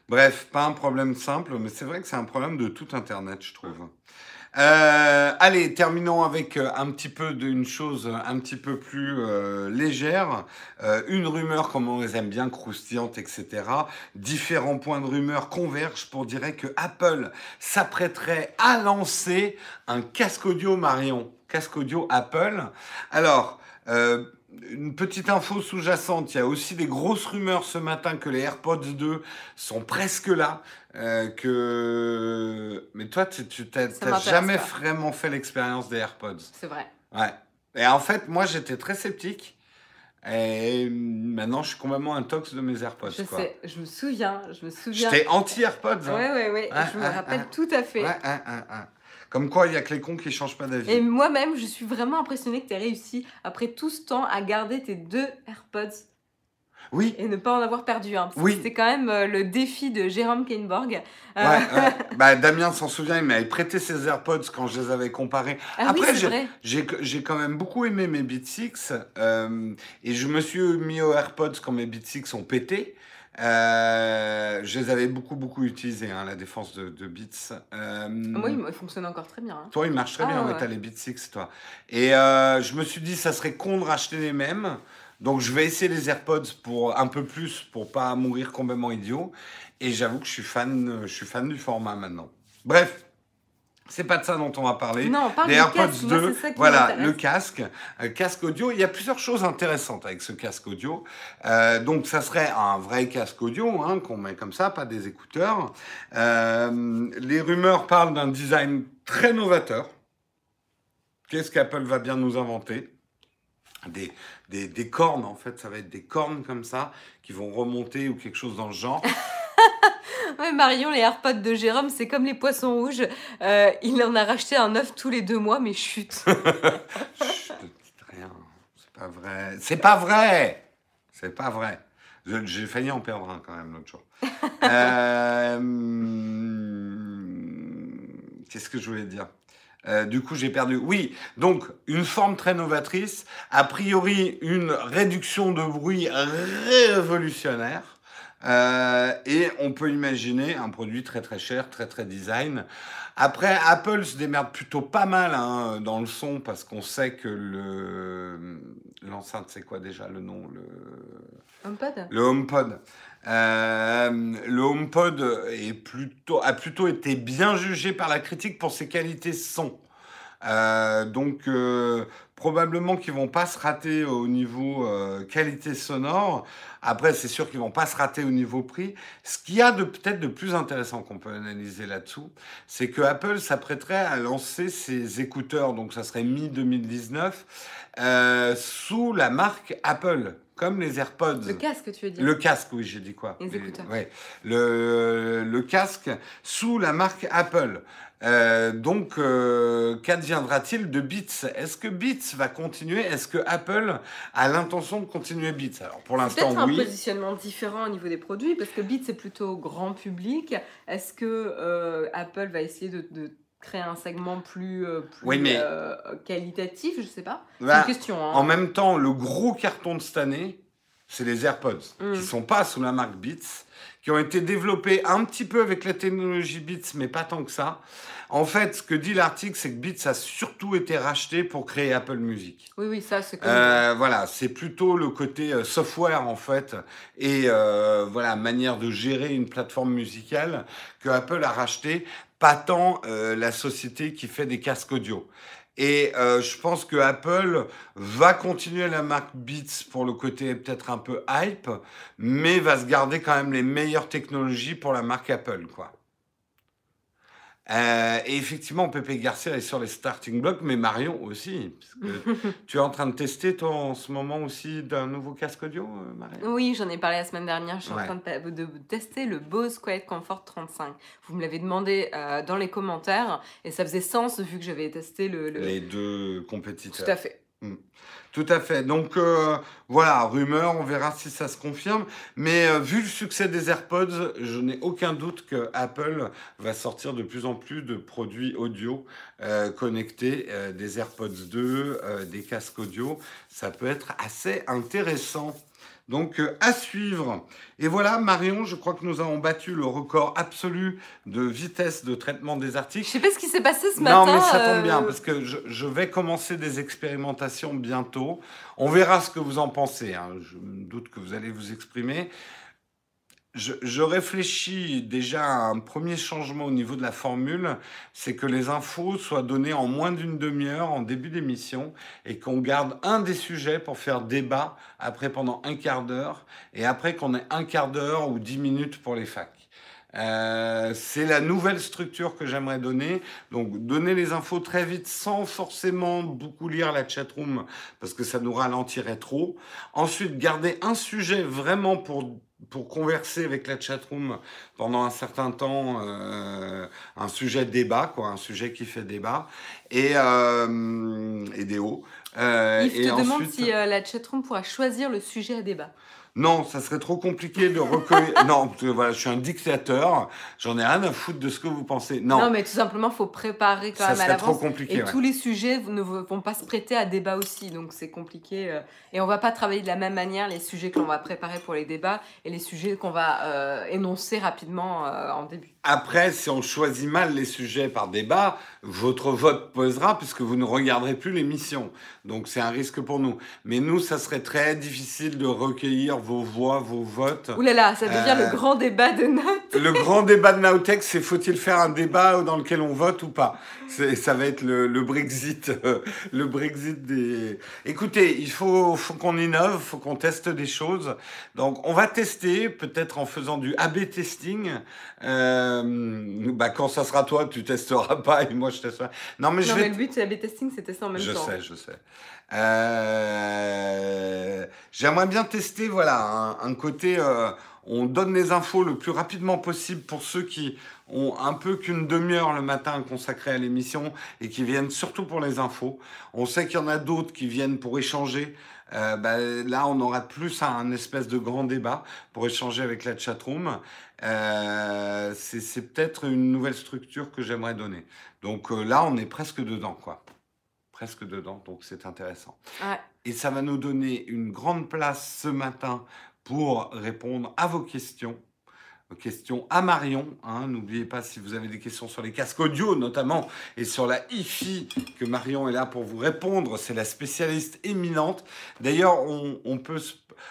Bref, pas un problème simple, mais c'est vrai que c'est un problème de tout Internet, je trouve. Euh, allez, terminons avec euh, un petit peu d'une chose un petit peu plus euh, légère. Euh, une rumeur, comme on les aime bien, croustillante, etc. Différents points de rumeur convergent pour dire que Apple s'apprêterait à lancer un casque audio Marion. Casque audio Apple. Alors, une petite info sous-jacente, il y a aussi des grosses rumeurs ce matin que les AirPods 2 sont presque là. euh, que... Mais toi, tu m'intéresse jamais pas. vraiment fait l'expérience des AirPods. C'est vrai. Ouais. Et en fait, moi, j'étais très sceptique. Et maintenant, je suis complètement intox de mes AirPods. Je quoi. sais, je me souviens, je me souviens. J'étais anti-AirPods. hein. Ouais, ouais, ouais, Ah, je me rappelle ah. tout à fait. Comme quoi, il y a que les cons qui changent pas d'avis. Et moi-même, je suis vraiment impressionnée que tu aies réussi, après tout ce temps, à garder tes deux AirPods Oui, et ne pas en avoir perdu un. Que Oui. C'était quand même euh, le défi de Jérôme Kainborg. Euh, Ouais. (laughs) Bah, Damien s'en souvient, il m'avait prêté ses AirPods quand je les avais comparés. Ah Après, oui, j'ai quand même beaucoup aimé mes Beats 6 euh, et je me suis mis aux AirPods quand mes Beats 6 ont pété. Euh, je les avais beaucoup beaucoup utilisés, hein, la défense de, de Beats. Euh, Moi, il fonctionne encore très bien. hein. toi, il marche très Ah, bien, ouais. t'as les Beats 6, toi. Et euh, je me suis dit, ça serait con de racheter les mêmes. Donc, je vais essayer les AirPods pour un peu plus, pour pas mourir complètement idiot. Et j'avoue que je suis fan, je suis fan du format maintenant. Bref, c'est pas de ça dont on va parler. Non, on parle les AirPods casque, moi, 2, c'est ça qui voilà, le casque, euh, casque audio. Il y a plusieurs choses intéressantes avec ce casque audio. Euh, donc, ça serait un vrai casque audio hein, qu'on met comme ça, pas des écouteurs. Euh, les rumeurs parlent d'un design très novateur. Qu'est-ce qu'Apple va bien nous inventer? Des, des, des cornes, en fait, ça va être des cornes comme ça qui vont remonter ou quelque chose dans le genre. (laughs) Ouais, Marion, les AirPods de Jérôme, c'est comme les poissons rouges. Euh, il en a racheté un neuf tous les deux mois, mais chut. (laughs) Chut, dites rien. C'est pas vrai. C'est pas vrai. C'est pas vrai. J'ai failli en perdre un quand même l'autre jour. (laughs) Euh, Qu'est-ce que je voulais dire? Euh, du coup, j'ai perdu. Oui, donc une forme très novatrice, a priori une réduction de bruit révolutionnaire. Euh, et on peut imaginer un produit très très cher, très très design. Après, Apple se démerde plutôt pas mal hein, dans le son parce qu'on sait que le l'enceinte, c'est quoi déjà le nom le HomePod? Le HomePod. Euh, le HomePod est plutôt, a plutôt été bien jugé par la critique pour ses qualités son. Euh, donc euh, probablement qu'ils vont pas se rater au niveau euh, qualité sonore. Après, c'est sûr qu'ils vont pas se rater au niveau prix. Ce qu'il y a de peut-être de plus intéressant qu'on peut analyser là-dessous, c'est que Apple s'apprêterait à lancer ses écouteurs, donc ça serait mi 2019, sous la marque Apple. Comme les AirPods. Le casque, tu veux dire? Le casque, oui, j'ai dit quoi? Les écouteurs. Ouais. Le, le casque sous la marque Apple. Euh, donc, euh, qu'adviendra-t-il de Beats? Est-ce que Beats va continuer? Est-ce que Apple a l'intention de continuer Beats? Alors, pour l'instant, oui. Peut-être un positionnement différent au niveau des produits, parce que Beats est plutôt grand public. Est-ce que euh, Apple va essayer de, créer un segment plus, qualitatif? Je sais pas. C'est bah, une question. Hein. En même temps, le gros carton de cette année, c'est les AirPods, qui ne mm. sont pas sous la marque Beats qui ont été développés un petit peu avec la technologie Beats, mais pas tant que ça. En fait, ce que dit l'article, c'est que Beats a surtout été racheté pour créer Apple Music. Oui, oui, ça, c'est euh, Voilà, c'est plutôt le côté euh, software, en fait, et euh, voilà, manière de gérer une plateforme musicale que Apple a racheté, pas tant euh, la société qui fait des casques audio. Et euh, je pense que Apple va continuer la marque Beats pour le côté peut-être un peu hype, mais va se garder quand même les meilleures technologies pour la marque Apple, quoi. Euh, et effectivement, Pépé Garcia est sur les starting blocks, mais Marion aussi. (laughs) tu es en train de tester, toi, en ce moment aussi, d'un nouveau casque audio, euh, Marion? Oui, j'en ai parlé la semaine dernière. Je suis en train de, tester le Bose Quiet Comfort 35. Vous me l'avez demandé euh, dans les commentaires, et ça faisait sens vu que j'avais testé le, Les deux compétiteurs. Tout à fait. Mm. Tout à fait. Donc euh, voilà, rumeur, on verra si ça se confirme. Mais euh, vu le succès des AirPods, je n'ai aucun doute que Apple va sortir de plus en plus de produits audio euh, connectés, des AirPods 2, des casques audio. Ça peut être assez intéressant. Donc euh, à suivre. Et voilà, Marion, je crois que nous avons battu le record absolu de vitesse de traitement des articles. Je sais pas ce qui s'est passé ce matin. Non, mais ça tombe bien, euh, parce que je, vais commencer des expérimentations bientôt. On verra ce que vous en pensez. Hein. Je me doute que vous allez vous exprimer je, réfléchis déjà à un premier changement au niveau de la formule, c'est que les infos soient données en moins d'une demi-heure en début d'émission et qu'on garde un des sujets pour faire débat après pendant un quart d'heure et après qu'on ait un quart d'heure ou dix minutes pour les facs. Euh, c'est la nouvelle structure que j'aimerais donner. Donc, donner les infos très vite sans forcément beaucoup lire la chatroom parce que ça nous ralentirait trop. Ensuite, garder un sujet vraiment pour pour converser avec la chatroom pendant un certain temps, euh, un sujet de débat, quoi, un sujet qui fait débat, et, euh, et des hauts. Euh, Yves te demande si euh, la chatroom pourra choisir le sujet à débat. Non, ça serait trop compliqué de recueillir. (laughs) non, voilà, je suis un dictateur. J'en ai rien à foutre de ce que vous pensez. Non. Non, mais tout simplement, faut préparer quand même à l'avance. trop compliqué. Et tous les sujets ne vont pas se prêter à débat aussi, donc c'est compliqué. Euh. Et on va pas travailler de la même manière les sujets que l'on va préparer pour les débats et les sujets qu'on va euh, énoncer rapidement euh, en début. Après, si on choisit mal les sujets par débat, votre vote pesera puisque vous ne regarderez plus l'émission. Donc c'est un risque pour nous. Mais nous, ça serait très difficile de recueillir vos voix, vos votes. Ouh là là, ça devient le euh, grand débat de Naut. Le grand débat de Nautech, c'est faut-il faire un débat dans lequel on vote ou pas? Ça va être le, Brexit, le Brexit des. Écoutez, il faut, faut qu'on innove, faut qu'on teste des choses. Donc on va tester, peut-être en faisant du A/B testing. Euh, bah quand ça sera toi, tu testeras pas et moi je testerai. Non mais je vais. le but c'est A/B testing, c'était ça en même je temps. Je sais, je sais. Euh, j'aimerais bien tester, voilà, un, côté. Euh, on donne les infos le plus rapidement possible pour ceux qui ont un peu qu'une demi-heure le matin consacrée à l'émission et qui viennent surtout pour les infos. On sait qu'il y en a d'autres qui viennent pour échanger. Euh, bah, là, on aura plus un, espèce de grand débat pour échanger avec la chatroom. Euh, c'est peut-être une nouvelle structure que j'aimerais donner. Donc euh, là, on est presque dedans, quoi presque dedans, donc c'est intéressant. Et ça va nous donner une grande place ce matin pour répondre à vos questions questions à Marion. Hein. N'oubliez pas si vous avez des questions sur les casques audio notamment et sur la hi que Marion est là pour vous répondre. C'est la spécialiste éminente. D'ailleurs, on, peut...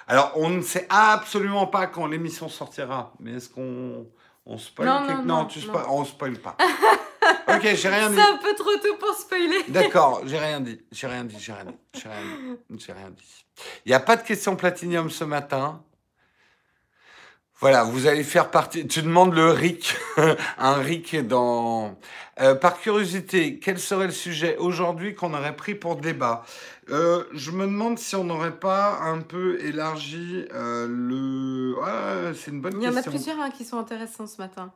Alors, on ne sait absolument pas quand l'émission sortira, mais est-ce qu'on on spoil Non, non, non, tu on spoil pas. (laughs) ok, j'ai rien dit. C'est un peu trop tôt pour spoiler. D'accord, j'ai rien dit. J'ai rien dit, j'ai rien dit. J'ai rien dit. J'ai rien dit. Il n'y a pas de question platinium ce matin. Voilà, vous allez faire partie. Tu demandes le RIC, (laughs) un RIC dans. Euh, par curiosité, quel serait le sujet aujourd'hui qu'on aurait pris pour débat? Euh, Je me demande si on n'aurait pas un peu élargi euh, le. Ah, c'est une bonne question. Il y en a plusieurs hein, qui sont intéressants ce matin.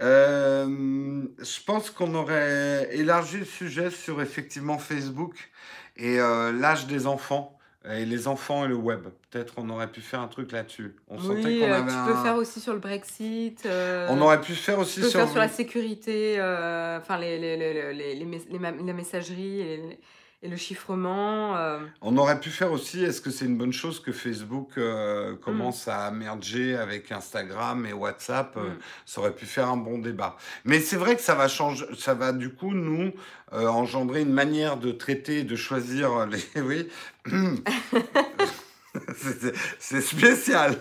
je pense qu'on aurait élargi le sujet sur effectivement Facebook et l'âge des enfants. Et les enfants et le web. Peut-être on aurait pu faire un truc là-dessus. On oui, sentait qu'on euh, avait tu peux faire aussi sur le Brexit. Euh, on aurait pu faire aussi sur... faire sur la sécurité, euh, enfin les, les, les, les, la messagerie. Et le chiffrement. Euh. On aurait pu faire aussi, est-ce que c'est une bonne chose que Facebook euh, commence mm. à merger avec Instagram et WhatsApp euh, mm. Ça aurait pu faire un bon débat. Mais c'est vrai que ça va changer, ça va du coup nous engendrer une manière de traiter, de choisir les. (laughs) Oui. (laughs) c'est spécial.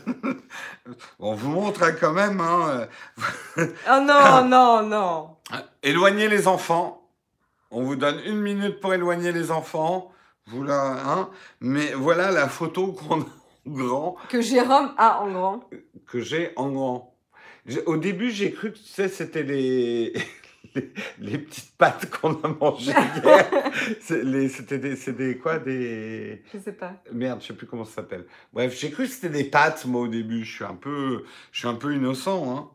On vous montre hein, quand même. Hein. oh non, (laughs) non, non. Éloignez les enfants. On vous donne une minute pour éloigner les enfants. Vous hein Mais voilà la photo qu'on a en grand. Que Jérôme a en grand. Que j'ai en grand. Au début, j'ai cru que tu sais, c'était les... (laughs) les, petites pâtes qu'on a mangées (laughs) hier. c'était des, c'est des quoi des. Je sais pas. Merde, je sais plus comment ça s'appelle. Bref, j'ai cru que c'était des pâtes moi au début. Je suis un peu, je suis un peu innocent. Hein.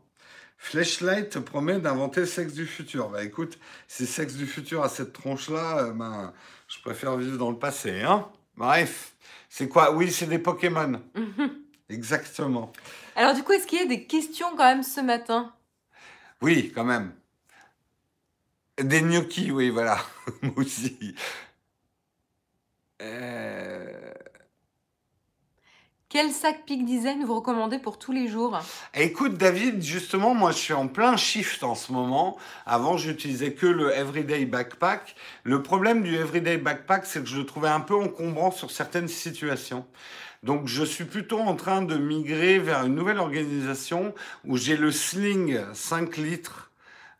Flashlight te promet d'inventer le sexe du futur. Bah écoute, si sexe du futur à cette tronche-là, euh, ben, je préfère vivre dans le passé. Hein Bref, c'est quoi? Oui, c'est des Pokémon. (laughs) Exactement. Alors du coup, est-ce qu'il y a des questions quand même ce matin? Oui, quand même. Des gnocchis, oui, voilà. (laughs) Moi aussi. Euh... Quel sac Peak Design vous recommandez pour tous les jours Écoute David, justement, moi je suis en plein shift en ce moment. Avant, j'utilisais que le Everyday Backpack. Le problème du Everyday Backpack, c'est que je le trouvais un peu encombrant sur certaines situations. Donc je suis plutôt en train de migrer vers une nouvelle organisation où j'ai le Sling 5 litres,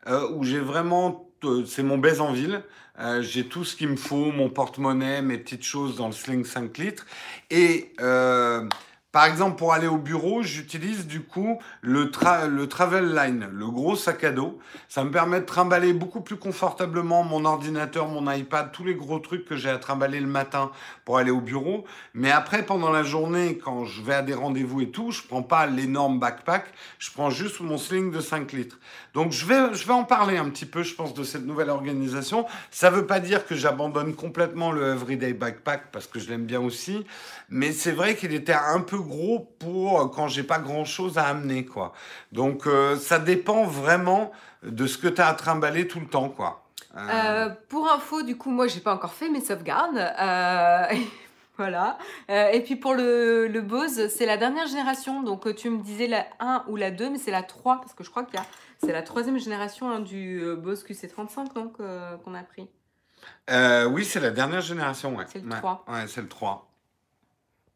euh, où j'ai vraiment, c'est mon baise en ville. Euh, j'ai tout ce qu'il me faut, mon porte-monnaie, mes petites choses dans le sling 5 litres. Et euh, par exemple, pour aller au bureau, j'utilise du coup le, Travel Line, le gros sac à dos. Ça me permet de trimballer beaucoup plus confortablement mon ordinateur, mon iPad, tous les gros trucs que j'ai à trimballer le matin pour aller au bureau. Mais après, pendant la journée, quand je vais à des rendez-vous et tout, je prends pas l'énorme backpack, je prends juste mon sling de 5 litres. Donc je vais, je vais en parler un petit peu, je pense, de cette nouvelle organisation. Ça veut pas dire que j'abandonne complètement le Everyday Backpack parce que je l'aime bien aussi, mais c'est vrai qu'il était un peu gros pour euh, quand j'ai pas grand chose à amener, quoi. Donc euh, ça dépend vraiment de ce que tu as à trimballer tout le temps, quoi. Euh, pour info, du coup, moi, j'ai pas encore fait mes sauvegardes. (laughs) voilà. et puis pour le, le Bose, c'est la dernière génération. Donc tu me disais la 1 ou la 2, mais c'est la 3, parce que je crois qu'il y a. C'est la troisième génération hein, du Bose QC35 donc qu'on a pris. oui, c'est la dernière génération, ouais. C'est le 3. Ouais, c'est le 3.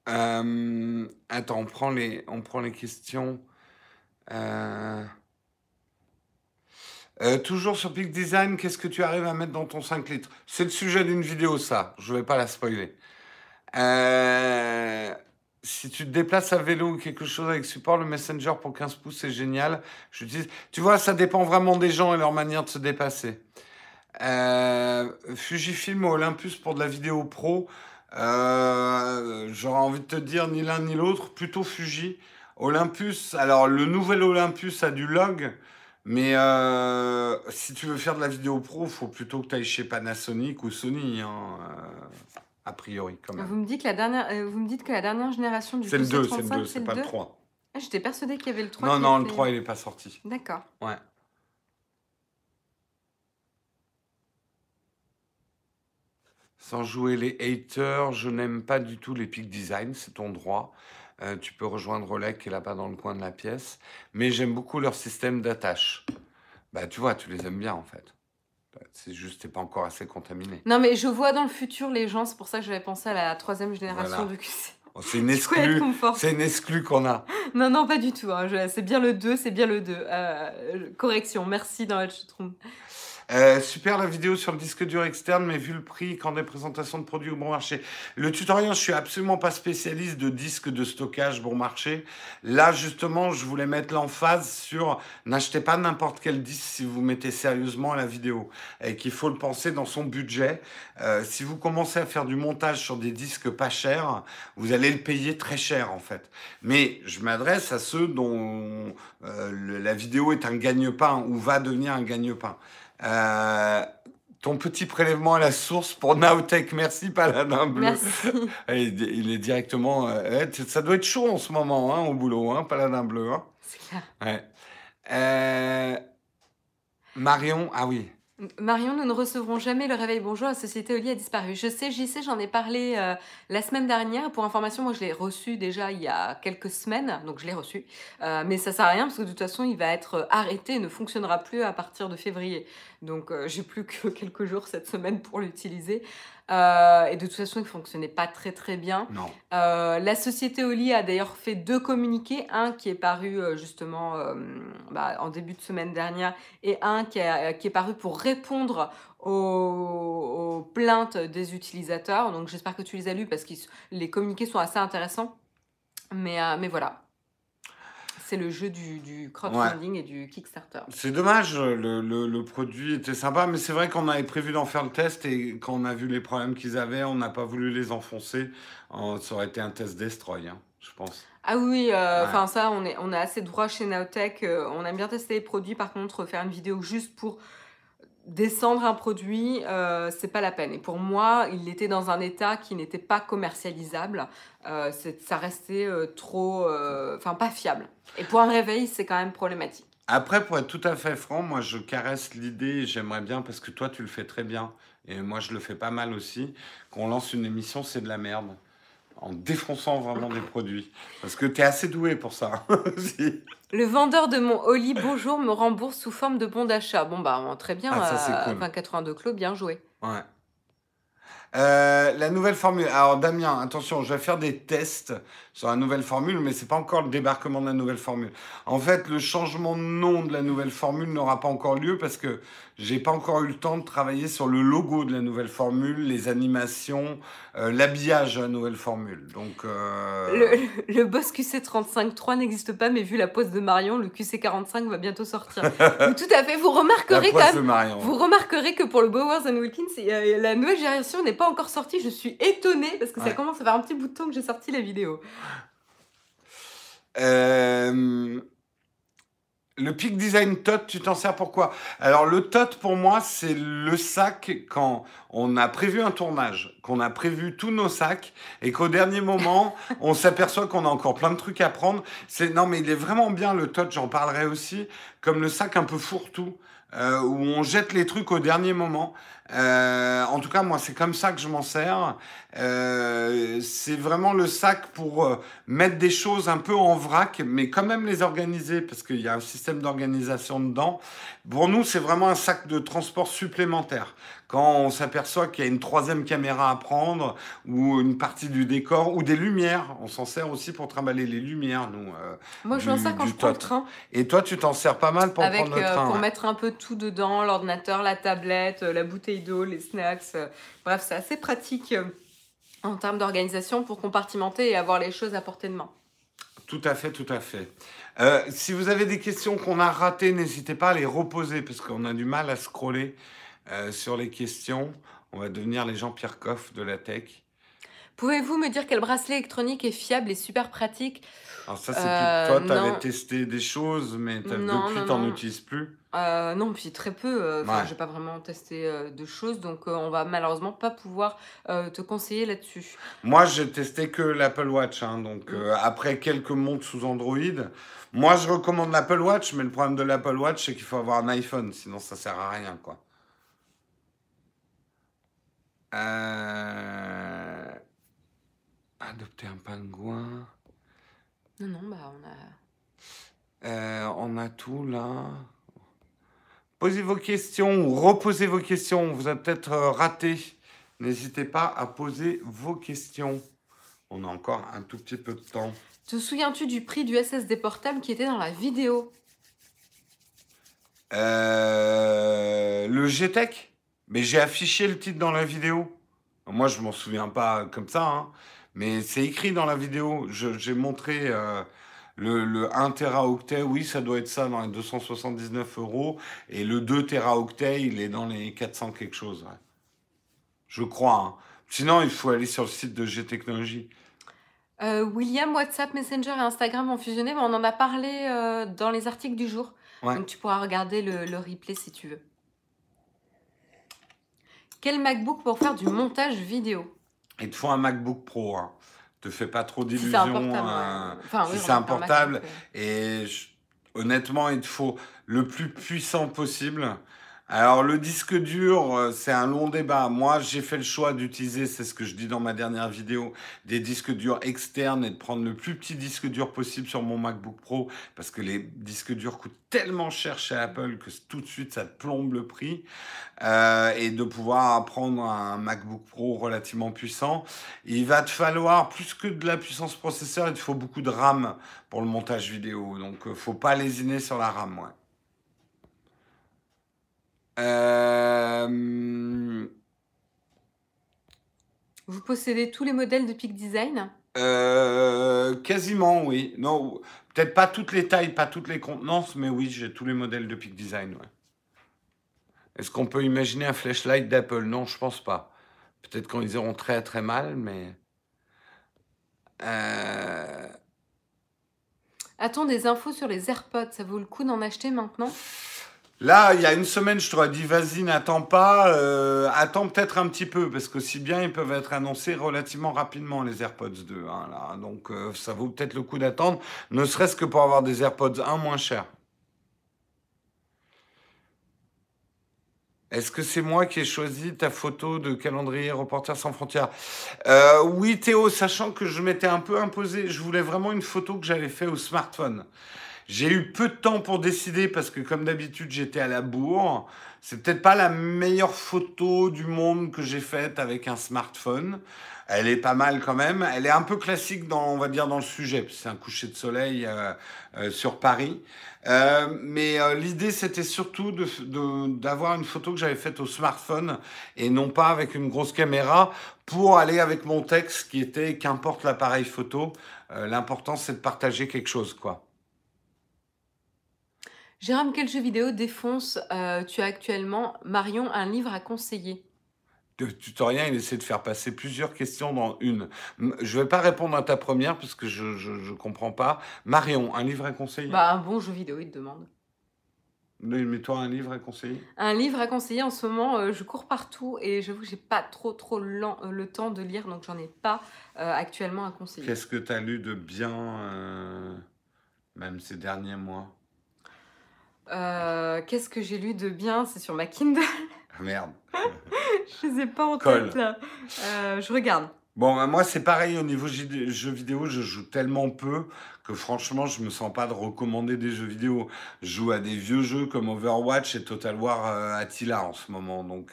Euh, attends, on prend les, on prend les questions. Euh, euh, toujours sur Peak Design, qu'est-ce que tu arrives à mettre dans ton 5 litres? C'est le sujet d'une vidéo, ça. Je ne vais pas la spoiler. si tu te déplaces à vélo ou quelque chose avec support, le Messenger pour 15 pouces, c'est génial. Tu vois, ça dépend vraiment des gens et leur manière de se dépasser. Fujifilm ou Olympus pour de la vidéo pro. Euh, j'aurais envie de te dire ni l'un ni l'autre, plutôt Fuji. Olympus, alors le nouvel Olympus a du log, mais euh, si tu veux faire de la vidéo pro, il faut plutôt que tu ailles chez Panasonic ou Sony, hein, euh, a priori quand même. Vous me, dites que la dernière, vous me dites que la dernière génération du C'est le 2, c'est le 2, c'est pas le 3. Ah, J'étais persuadée qu'il y avait le 3. Non, non, le 3, il n'est pas sorti. D'accord. Ouais. Sans jouer les haters, je n'aime pas du tout les peak design, c'est ton droit. Euh, tu peux rejoindre Oleg qui est là-bas dans le coin de la pièce. Mais j'aime beaucoup leur système d'attache. Bah, tu vois, tu les aimes bien en fait. Bah, c'est juste, t'es pas encore assez contaminé. Non, mais je vois dans le futur les gens, c'est pour ça que j'avais pensé à la troisième génération Voilà. de QC. (laughs) Oh, c'est une (laughs) exclue. C'est une exclue qu'on a. (laughs) Non, non, pas du tout. hein. C'est bien le 2, c'est bien le 2. Euh, correction, merci dans la chatroom. Euh, super la vidéo sur le disque dur externe, mais vu le prix quand des présentations de produits au bon marché. Le tutoriel, je suis absolument pas spécialiste de disques de stockage bon marché. Là, justement, je voulais mettre l'emphase sur n'achetez pas n'importe quel disque si vous mettez sérieusement la vidéo et qu'il faut le penser dans son budget. Euh, si vous commencez à faire du montage sur des disques pas chers, vous allez le payer très cher en fait. Mais je m'adresse à ceux dont euh, la vidéo est un gagne-pain ou va devenir un gagne-pain. Euh, ton petit prélèvement à la source pour Nowtech, merci Paladin Bleu. Merci. (laughs) Il est directement. euh, ça doit être chaud en ce moment hein, au boulot, hein, Paladin Bleu. hein. C'est clair. Ouais. Euh, Marion, ah oui. Marion, nous ne recevrons jamais le réveil bonjour, la société Oli a disparu. Je sais, j'y sais, j'en ai parlé euh, la semaine dernière. Pour information, moi je l'ai reçu déjà il y a quelques semaines, donc je l'ai reçu. Euh, mais ça sert à rien parce que de toute façon, il va être arrêté et ne fonctionnera plus à partir de février. Donc euh, j'ai plus que (laughs) quelques jours cette semaine pour l'utiliser. Euh, et de toute façon, il fonctionnait pas très très bien. Non. Euh, la société Oli a d'ailleurs fait deux communiqués, un qui est paru euh, justement bah, en début de semaine dernière et un qui, a- qui est paru pour répondre aux, aux plaintes des utilisateurs. Donc j'espère que tu les as lus parce que les communiqués sont assez intéressants. Mais, mais voilà, c'est le jeu du, du crowdfunding et du Kickstarter. C'est dommage, le, le- le produit était sympa, mais c'est vrai qu'on avait prévu d'en faire le test et quand on a vu les problèmes qu'ils avaient, on n'a pas voulu les enfoncer. Ça aurait été un test destroy, hein, je pense. Ah oui, euh, Ouais. enfin ça, on, est, on a assez de droit chez Nowtech. euh, on aime bien tester les produits. Par contre, faire une vidéo juste pour descendre un produit, euh, c'est pas la peine. Et pour moi, il était dans un état qui n'était pas commercialisable. Euh, ça restait euh, trop, enfin pas fiable. Et pour un réveil, c'est quand même problématique. Après, pour être tout à fait franc, moi je caresse l'idée, j'aimerais bien, parce que toi tu le fais très bien, et moi je le fais pas mal aussi, qu'on lance une émission C'est de la merde, en défonçant vraiment des produits. Parce que tu es assez doué pour ça. (laughs) Si. Le vendeur de mon Oli Bonjour me rembourse sous forme de bon d'achat. Bon bah très bien. Ah, ça, c'est euh, cool. enfin, 82 clos, bien joué. Ouais. Euh, la nouvelle formule. Alors Damien, attention, je vais faire des tests sur la nouvelle formule, mais c'est pas encore le débarquement de la nouvelle formule. En fait, le changement de nom de la nouvelle formule n'aura pas encore lieu parce que j'ai pas encore eu le temps de travailler sur le logo de la nouvelle formule, les animations, euh, l'habillage de la nouvelle formule. Donc euh, Le, le boss QC35.3 n'existe pas, mais vu la pose de Marion, le QC45 va bientôt sortir. (laughs) Tout à fait. Vous remarquerez quand même. Marion. Vous remarquerez que pour le Bowers and Wilkins, la nouvelle génération n'est pas encore sortie. Je suis étonnée parce que ça commence à faire un petit bout de temps que j'ai sorti la vidéo. Euh, le Peak Design Tot, tu t'en sers pourquoi Alors le Tot pour moi c'est le sac quand on a prévu un tournage, qu'on a prévu tous nos sacs et qu'au dernier moment (laughs) on s'aperçoit qu'on a encore plein de trucs à prendre. C'est non mais il est vraiment bien le Tot, j'en parlerai aussi comme le sac un peu fourre-tout euh, où on jette les trucs au dernier moment. Euh, en tout cas moi c'est comme ça que je m'en sers. Euh, c'est vraiment le sac pour euh, mettre des choses un peu en vrac, mais quand même les organiser, parce qu'il y a un système d'organisation dedans. Pour nous, c'est vraiment un sac de transport supplémentaire. Quand on s'aperçoit qu'il y a une troisième caméra à prendre, ou une partie du décor, ou des lumières, on s'en sert aussi pour trimballer les lumières, nous. Moi, je Du- ça quand je prends le train, Et toi, tu t'en sers pas mal pour avec, prendre le train. pour ouais. mettre un peu tout dedans, l'ordinateur, la tablette, la bouteille les snacks. euh, bref, c'est assez pratique euh, en termes d'organisation pour compartimenter et avoir les choses à portée de main. Tout à fait, tout à fait. Euh, si vous avez des questions qu'on a ratées, n'hésitez pas à les reposer parce qu'on a du mal à scroller sur les questions. On va devenir les Jean-Pierre Coff de la tech. Pouvez-vous me dire quel bracelet électronique est fiable et super pratique? Alors ça, c'est Euh, plus... toi, tu avais non. testé des choses, mais Non, depuis, t'en utilises plus. Euh, non, puis très peu. euh, Ouais. j'ai pas vraiment testé euh, de choses, donc euh, on va malheureusement pas pouvoir te conseiller là-dessus. Moi, j'ai testé que l'Apple Watch. hein, Mm. donc, euh, après quelques montres sous Android, moi, je recommande l'Apple Watch, mais le problème de l'Apple Watch, c'est qu'il faut avoir un iPhone, sinon ça sert à rien, quoi. Euh, Adopter un pingouin. Non, non, bah on a. Euh, on a tout là. Posez vos questions ou reposez vos questions. Vous a peut-être euh, raté. N'hésitez pas à poser vos questions. On a encore un tout petit peu de temps. Te souviens-tu du prix du SSD portable qui était dans la vidéo? Euh, le GTEC Mais j'ai affiché le titre dans la vidéo. Moi, je m'en souviens pas comme ça. Hein mais c'est écrit dans la vidéo. J'ai montré euh, le, le 1 teraoctet, oui, ça doit être ça dans les 279 euros. Et le 2 teraoctet, il est dans les 400 quelque chose. ouais. Je crois. hein. Sinon, il faut aller sur le site de G-Technologie. Euh, William, WhatsApp, Messenger et Instagram ont fusionné, mais on en a parlé euh, dans les articles du jour. Ouais. Donc tu pourras regarder le, le replay si tu veux. Quel MacBook pour faire du montage vidéo? Il te faut un MacBook Pro. Hein. Te fais pas trop Si d'illusions. c'est un portable. hein. ouais. Enfin, si c'est on un portable, Et je- honnêtement, il te faut le plus puissant possible. Alors, le disque dur, euh, c'est un long débat. Moi, j'ai fait le choix d'utiliser, c'est ce que je dis dans ma dernière vidéo, des disques durs externes et de prendre le plus petit disque dur possible sur mon MacBook Pro parce que les disques durs coûtent tellement cher chez Apple que tout de suite, ça plombe le prix. Euh, et de pouvoir prendre un MacBook Pro relativement puissant. Il va te falloir plus que de la puissance processeur, il te faut beaucoup de RAM pour le montage vidéo. Donc, euh, faut pas lésiner sur la RAM. Euh, Vous possédez tous les modèles de Peak Design? Euh, quasiment, oui. Non, peut-être pas toutes les tailles, pas toutes les contenances, mais oui, j'ai tous les modèles de Peak Design, ouais. Est-ce qu'on peut imaginer un flashlight d'Apple? Non, je pense pas. Peut-être quand ils iront très très mal, mais. Euh, A-t-on des infos sur les AirPods? Ça vaut le coup d'en acheter maintenant? Là, il y a une semaine, je t'aurais dit, vas-y, n'attends pas, euh, attends peut-être un petit peu, parce qu'aussi bien, ils peuvent être annoncés relativement rapidement, les AirPods 2. hein. Donc, euh, ça vaut peut-être le coup d'attendre, ne serait-ce que pour avoir des AirPods 1 moins chers. Est-ce que c'est moi qui ai choisi ta photo de calendrier Reporters sans frontières? Euh, Oui, Théo, sachant que je m'étais un peu imposé, je voulais vraiment une photo que j'avais fait au smartphone. J'ai eu peu de temps pour décider parce que comme d'habitude j'étais à la bourre. C'est peut-être pas la meilleure photo du monde que j'ai faite avec un smartphone. Elle est pas mal quand même. Elle est un peu classique dans, on va dire, dans le sujet. C'est un coucher de soleil euh, euh, sur Paris. Euh, mais euh, l'idée c'était surtout de, de- d'avoir une photo que j'avais faite au smartphone et non pas avec une grosse caméra pour aller avec mon texte qui était qu'importe l'appareil photo. euh, l'important c'est de partager quelque chose quoi. Jérôme, quel jeu vidéo défonce euh, tu as actuellement Marion, un livre à conseiller? Le tutoriel, il essaie de faire passer plusieurs questions dans une. Je vais pas répondre à ta première parce que je, je, je comprends pas. Marion, un livre à conseiller? Bah, un bon jeu vidéo, il te demande. Mais toi, un livre à conseiller? Un livre à conseiller en ce moment, euh, je cours partout et j'avoue que j'ai pas trop trop lent- euh, le temps de lire, donc j'en ai pas euh, actuellement à conseiller. Qu'est-ce que tu as lu de bien, même ces derniers mois? Euh, Qu'est-ce que j'ai lu de bien? C'est sur ma Kindle. Ah, Merde. (laughs) je les ai pas en Colle. tête là. Euh, je regarde. Bon, bah, moi, c'est pareil au niveau jeux vidéo, je joue tellement peu que franchement, je me sens pas de recommander des jeux vidéo. Je joue à des vieux jeux comme Overwatch et Total War euh, Attila en ce moment. Donc,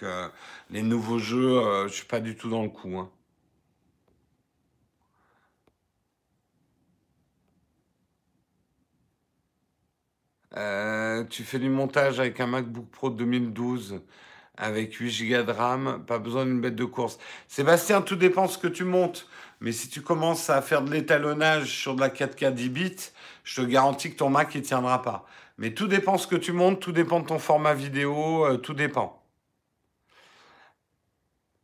les nouveaux jeux, je suis pas du tout dans le coup. hein. Euh, tu fais du montage avec un MacBook Pro 2012 avec 8 Go de RAM, pas besoin d'une bête de course. Sébastien, tout dépend ce que tu montes. Mais si tu commences à faire de l'étalonnage sur de la 4K 10 bits, je te garantis que ton Mac il tiendra pas. Mais tout dépend ce que tu montes, tout dépend de ton format vidéo, euh, tout dépend.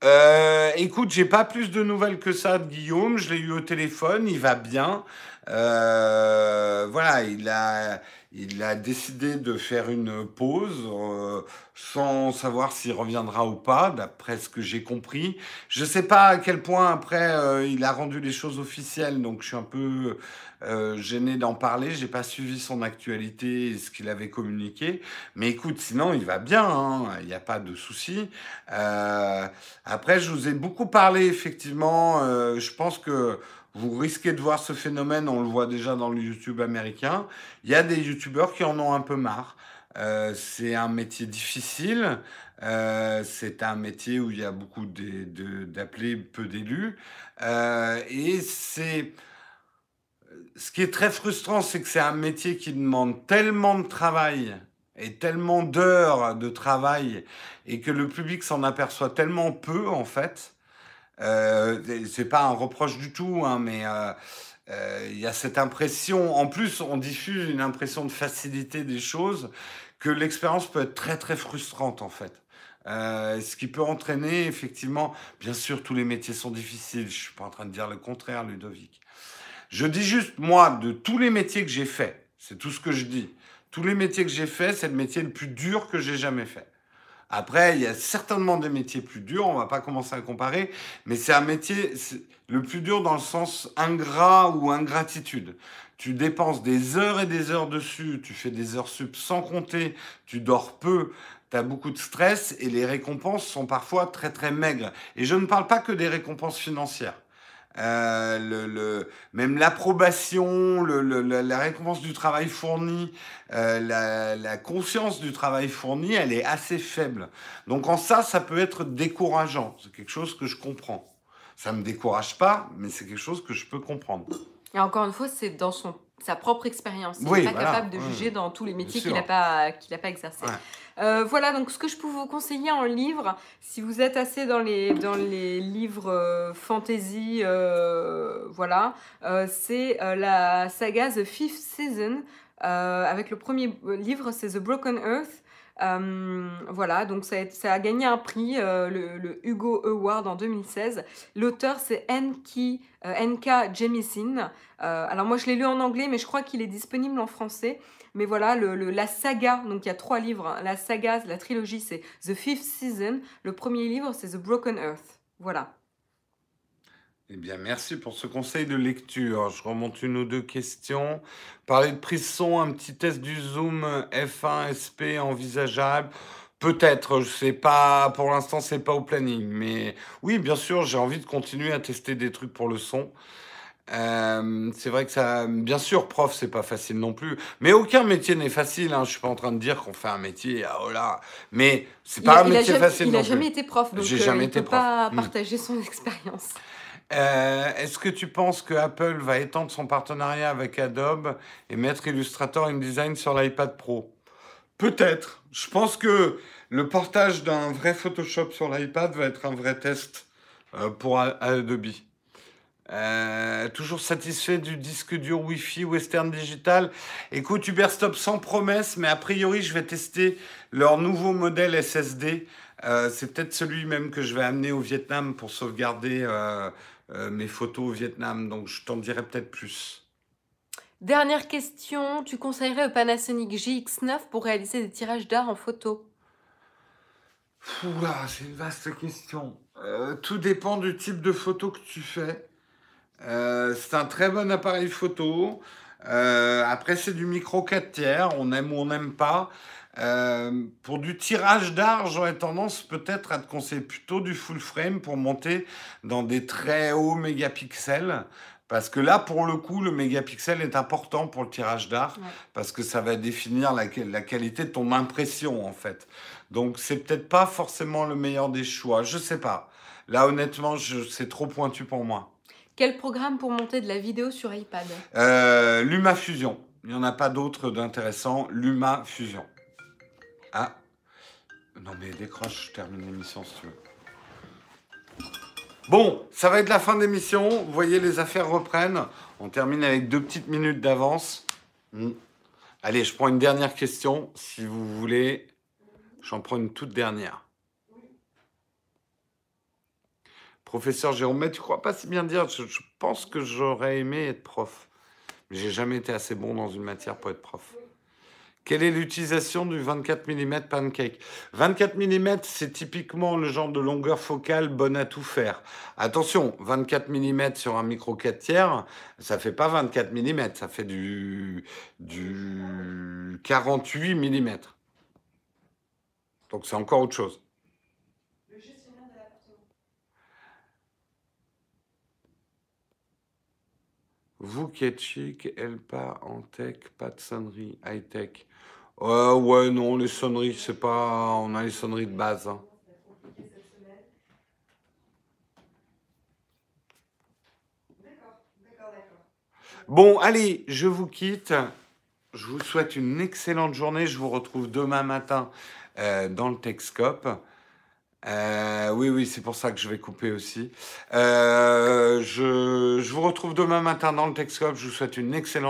Euh, écoute, j'ai pas plus de nouvelles que ça de Guillaume. Je l'ai eu au téléphone, il va bien. Voilà, il a, il a décidé de faire une pause. Euh, sans savoir s'il reviendra ou pas, d'après ce que j'ai compris. Je ne sais pas à quel point après euh, il a rendu les choses officielles, donc je suis un peu euh, gêné d'en parler. J'ai pas suivi son actualité ce qu'il avait communiqué, mais écoute, sinon il va bien, hein. il n'y a pas de souci. Euh, après, je vous ai beaucoup parlé effectivement. je pense que vous risquez de voir ce phénomène, on le voit déjà dans le YouTube américain. Il y a des YouTubeurs qui en ont un peu marre. Euh, c'est un métier difficile. Euh, c'est un métier où il y a beaucoup d'appelés, peu d'élus. Euh, et c'est. Ce qui est très frustrant, c'est que c'est un métier qui demande tellement de travail et tellement d'heures de travail et que le public s'en aperçoit tellement peu, en fait. Euh, c'est pas un reproche du tout, hein, mais euh, il y a cette impression, en plus on diffuse une impression de facilité des choses, que l'expérience peut être très très frustrante en fait. Euh, ce qui peut entraîner effectivement, bien sûr tous les métiers sont difficiles, je suis pas en train de dire le contraire Ludovic. Je dis juste moi, de tous les métiers que j'ai fait, c'est tout ce que je dis, tous les métiers que j'ai fait, c'est le métier le plus dur que j'ai jamais fait. Après, il y a certainement des métiers plus durs, on va pas commencer à comparer, mais c'est un métier le plus dur dans le sens ingrat ou ingratitude. Tu dépenses des heures et des heures dessus, tu fais des heures sup sans compter, tu dors peu, tu as beaucoup de stress et les récompenses sont parfois très très maigres. Et je ne parle pas que des récompenses financières. Euh, le, le, même l'approbation, le, la récompense du travail fourni, euh, la, la, conscience du travail fourni, elle est assez faible. Donc en ça, ça peut être décourageant. C'est quelque chose que je comprends. Ça me décourage pas, mais c'est quelque chose que je peux comprendre. Et encore une fois, c'est dans son, sa propre expérience. Il n'est pas capable de juger dans tous les métiers qu'il n'a pas, qu'il pas exercé. Euh, voilà, donc ce que je peux vous conseiller en livre, si vous êtes assez dans les, livres euh, fantasy, euh, voilà, c'est la saga The Fifth Season, avec le premier livre, c'est The Broken Earth. voilà, donc ça a, gagné un prix, le, Hugo Award en 2016. L'auteur, c'est N.K. N.K. Jemisin. alors moi, je l'ai lu en anglais, mais je crois qu'il est disponible en français. Mais voilà, le, la saga, donc il y a trois livres. Hein. La saga, la trilogie, c'est The Fifth Season. Le premier livre, c'est The Broken Earth. Voilà. Eh bien, merci pour ce conseil de lecture. Je remonte une ou deux questions. Parler de prise son, un petit test du Zoom F1 SP envisageable. Peut-être, je sais pas, pour l'instant, c'est pas au planning. Mais oui, bien sûr, j'ai envie de continuer à tester des trucs pour le son. Euh, c'est vrai que ça, bien sûr, prof, c'est pas facile non plus. Mais aucun métier n'est facile. Hein. Je suis pas en train de dire qu'on fait un métier, ah, oh là. Mais c'est pas un métier facile il non plus. Il a jamais été prof, donc J'ai euh, jamais il été peut pas hmm. partager son expérience. Euh, Est-ce que tu penses que Apple va étendre son partenariat avec Adobe et mettre Illustrator InDesign sur l'iPad Pro? Peut-être. Je pense que le portage d'un vrai Photoshop sur l'iPad va être un vrai test pour Adobe. Euh, toujours satisfait du disque dur Wi-Fi Western Digital. Écoute, Uberstop sans promesse, mais a priori, je vais tester leur nouveau modèle SSD. Euh, c'est peut-être celui même que je vais amener au Vietnam pour sauvegarder euh, mes photos au Vietnam. Donc, je t'en dirai peut-être plus. Dernière question. Tu conseillerais le Panasonic GX9 pour réaliser des tirages d'art en photo? Oula, c'est une vaste question. tout dépend du type de photo que tu fais. Euh, c'est un très bon appareil photo. Euh, après, c'est du micro 4 tiers. On aime ou on n'aime pas. Euh, pour du tirage d'art, j'aurais tendance peut-être à te conseiller plutôt du full frame pour monter dans des très hauts mégapixels. Parce que là, pour le coup, le mégapixel est important pour le tirage d'art, parce que ça va définir la, la, qualité de ton impression, en fait. Donc, c'est peut-être pas forcément le meilleur des choix. Je sais pas. Là, honnêtement, c'est trop pointu pour moi. Quel programme pour monter de la vidéo sur iPad euh, Luma Fusion. Il n'y en a pas d'autre d'intéressant. Luma Fusion. Ah. Non mais décroche, je termine l'émission si tu veux. Bon, ça va être la fin de l'émission. Vous voyez, les affaires reprennent. On termine avec deux petites minutes d'avance. Hmm. Allez, je prends une dernière question, si vous voulez. J'en prends une toute dernière. Professeur Jérôme, mais tu crois pas si bien dire je, pense que j'aurais aimé être prof. Mais j'ai jamais été assez bon dans une matière pour être prof. Quelle est l'utilisation du 24 mm pancake? 24 mm, c'est typiquement le genre de longueur focale bonne à tout faire. Attention, 24 mm sur un micro 4 tiers, ça fait pas 24 mm, ça fait du 48 mm. Donc c'est encore autre chose. Vous qui êtes chic, elle pas en tech, pas de sonnerie, high tech. Euh, ouais, non, les sonneries, c'est pas. On a les sonneries de base. Hein. Bon, allez, je vous quitte. Je vous souhaite une excellente journée. Je vous retrouve demain matin euh, dans le Techscope. Euh, oui, oui, c'est pour ça que je vais couper aussi. Euh, je, je vous retrouve demain matin dans le Techscope. Je vous souhaite une excellente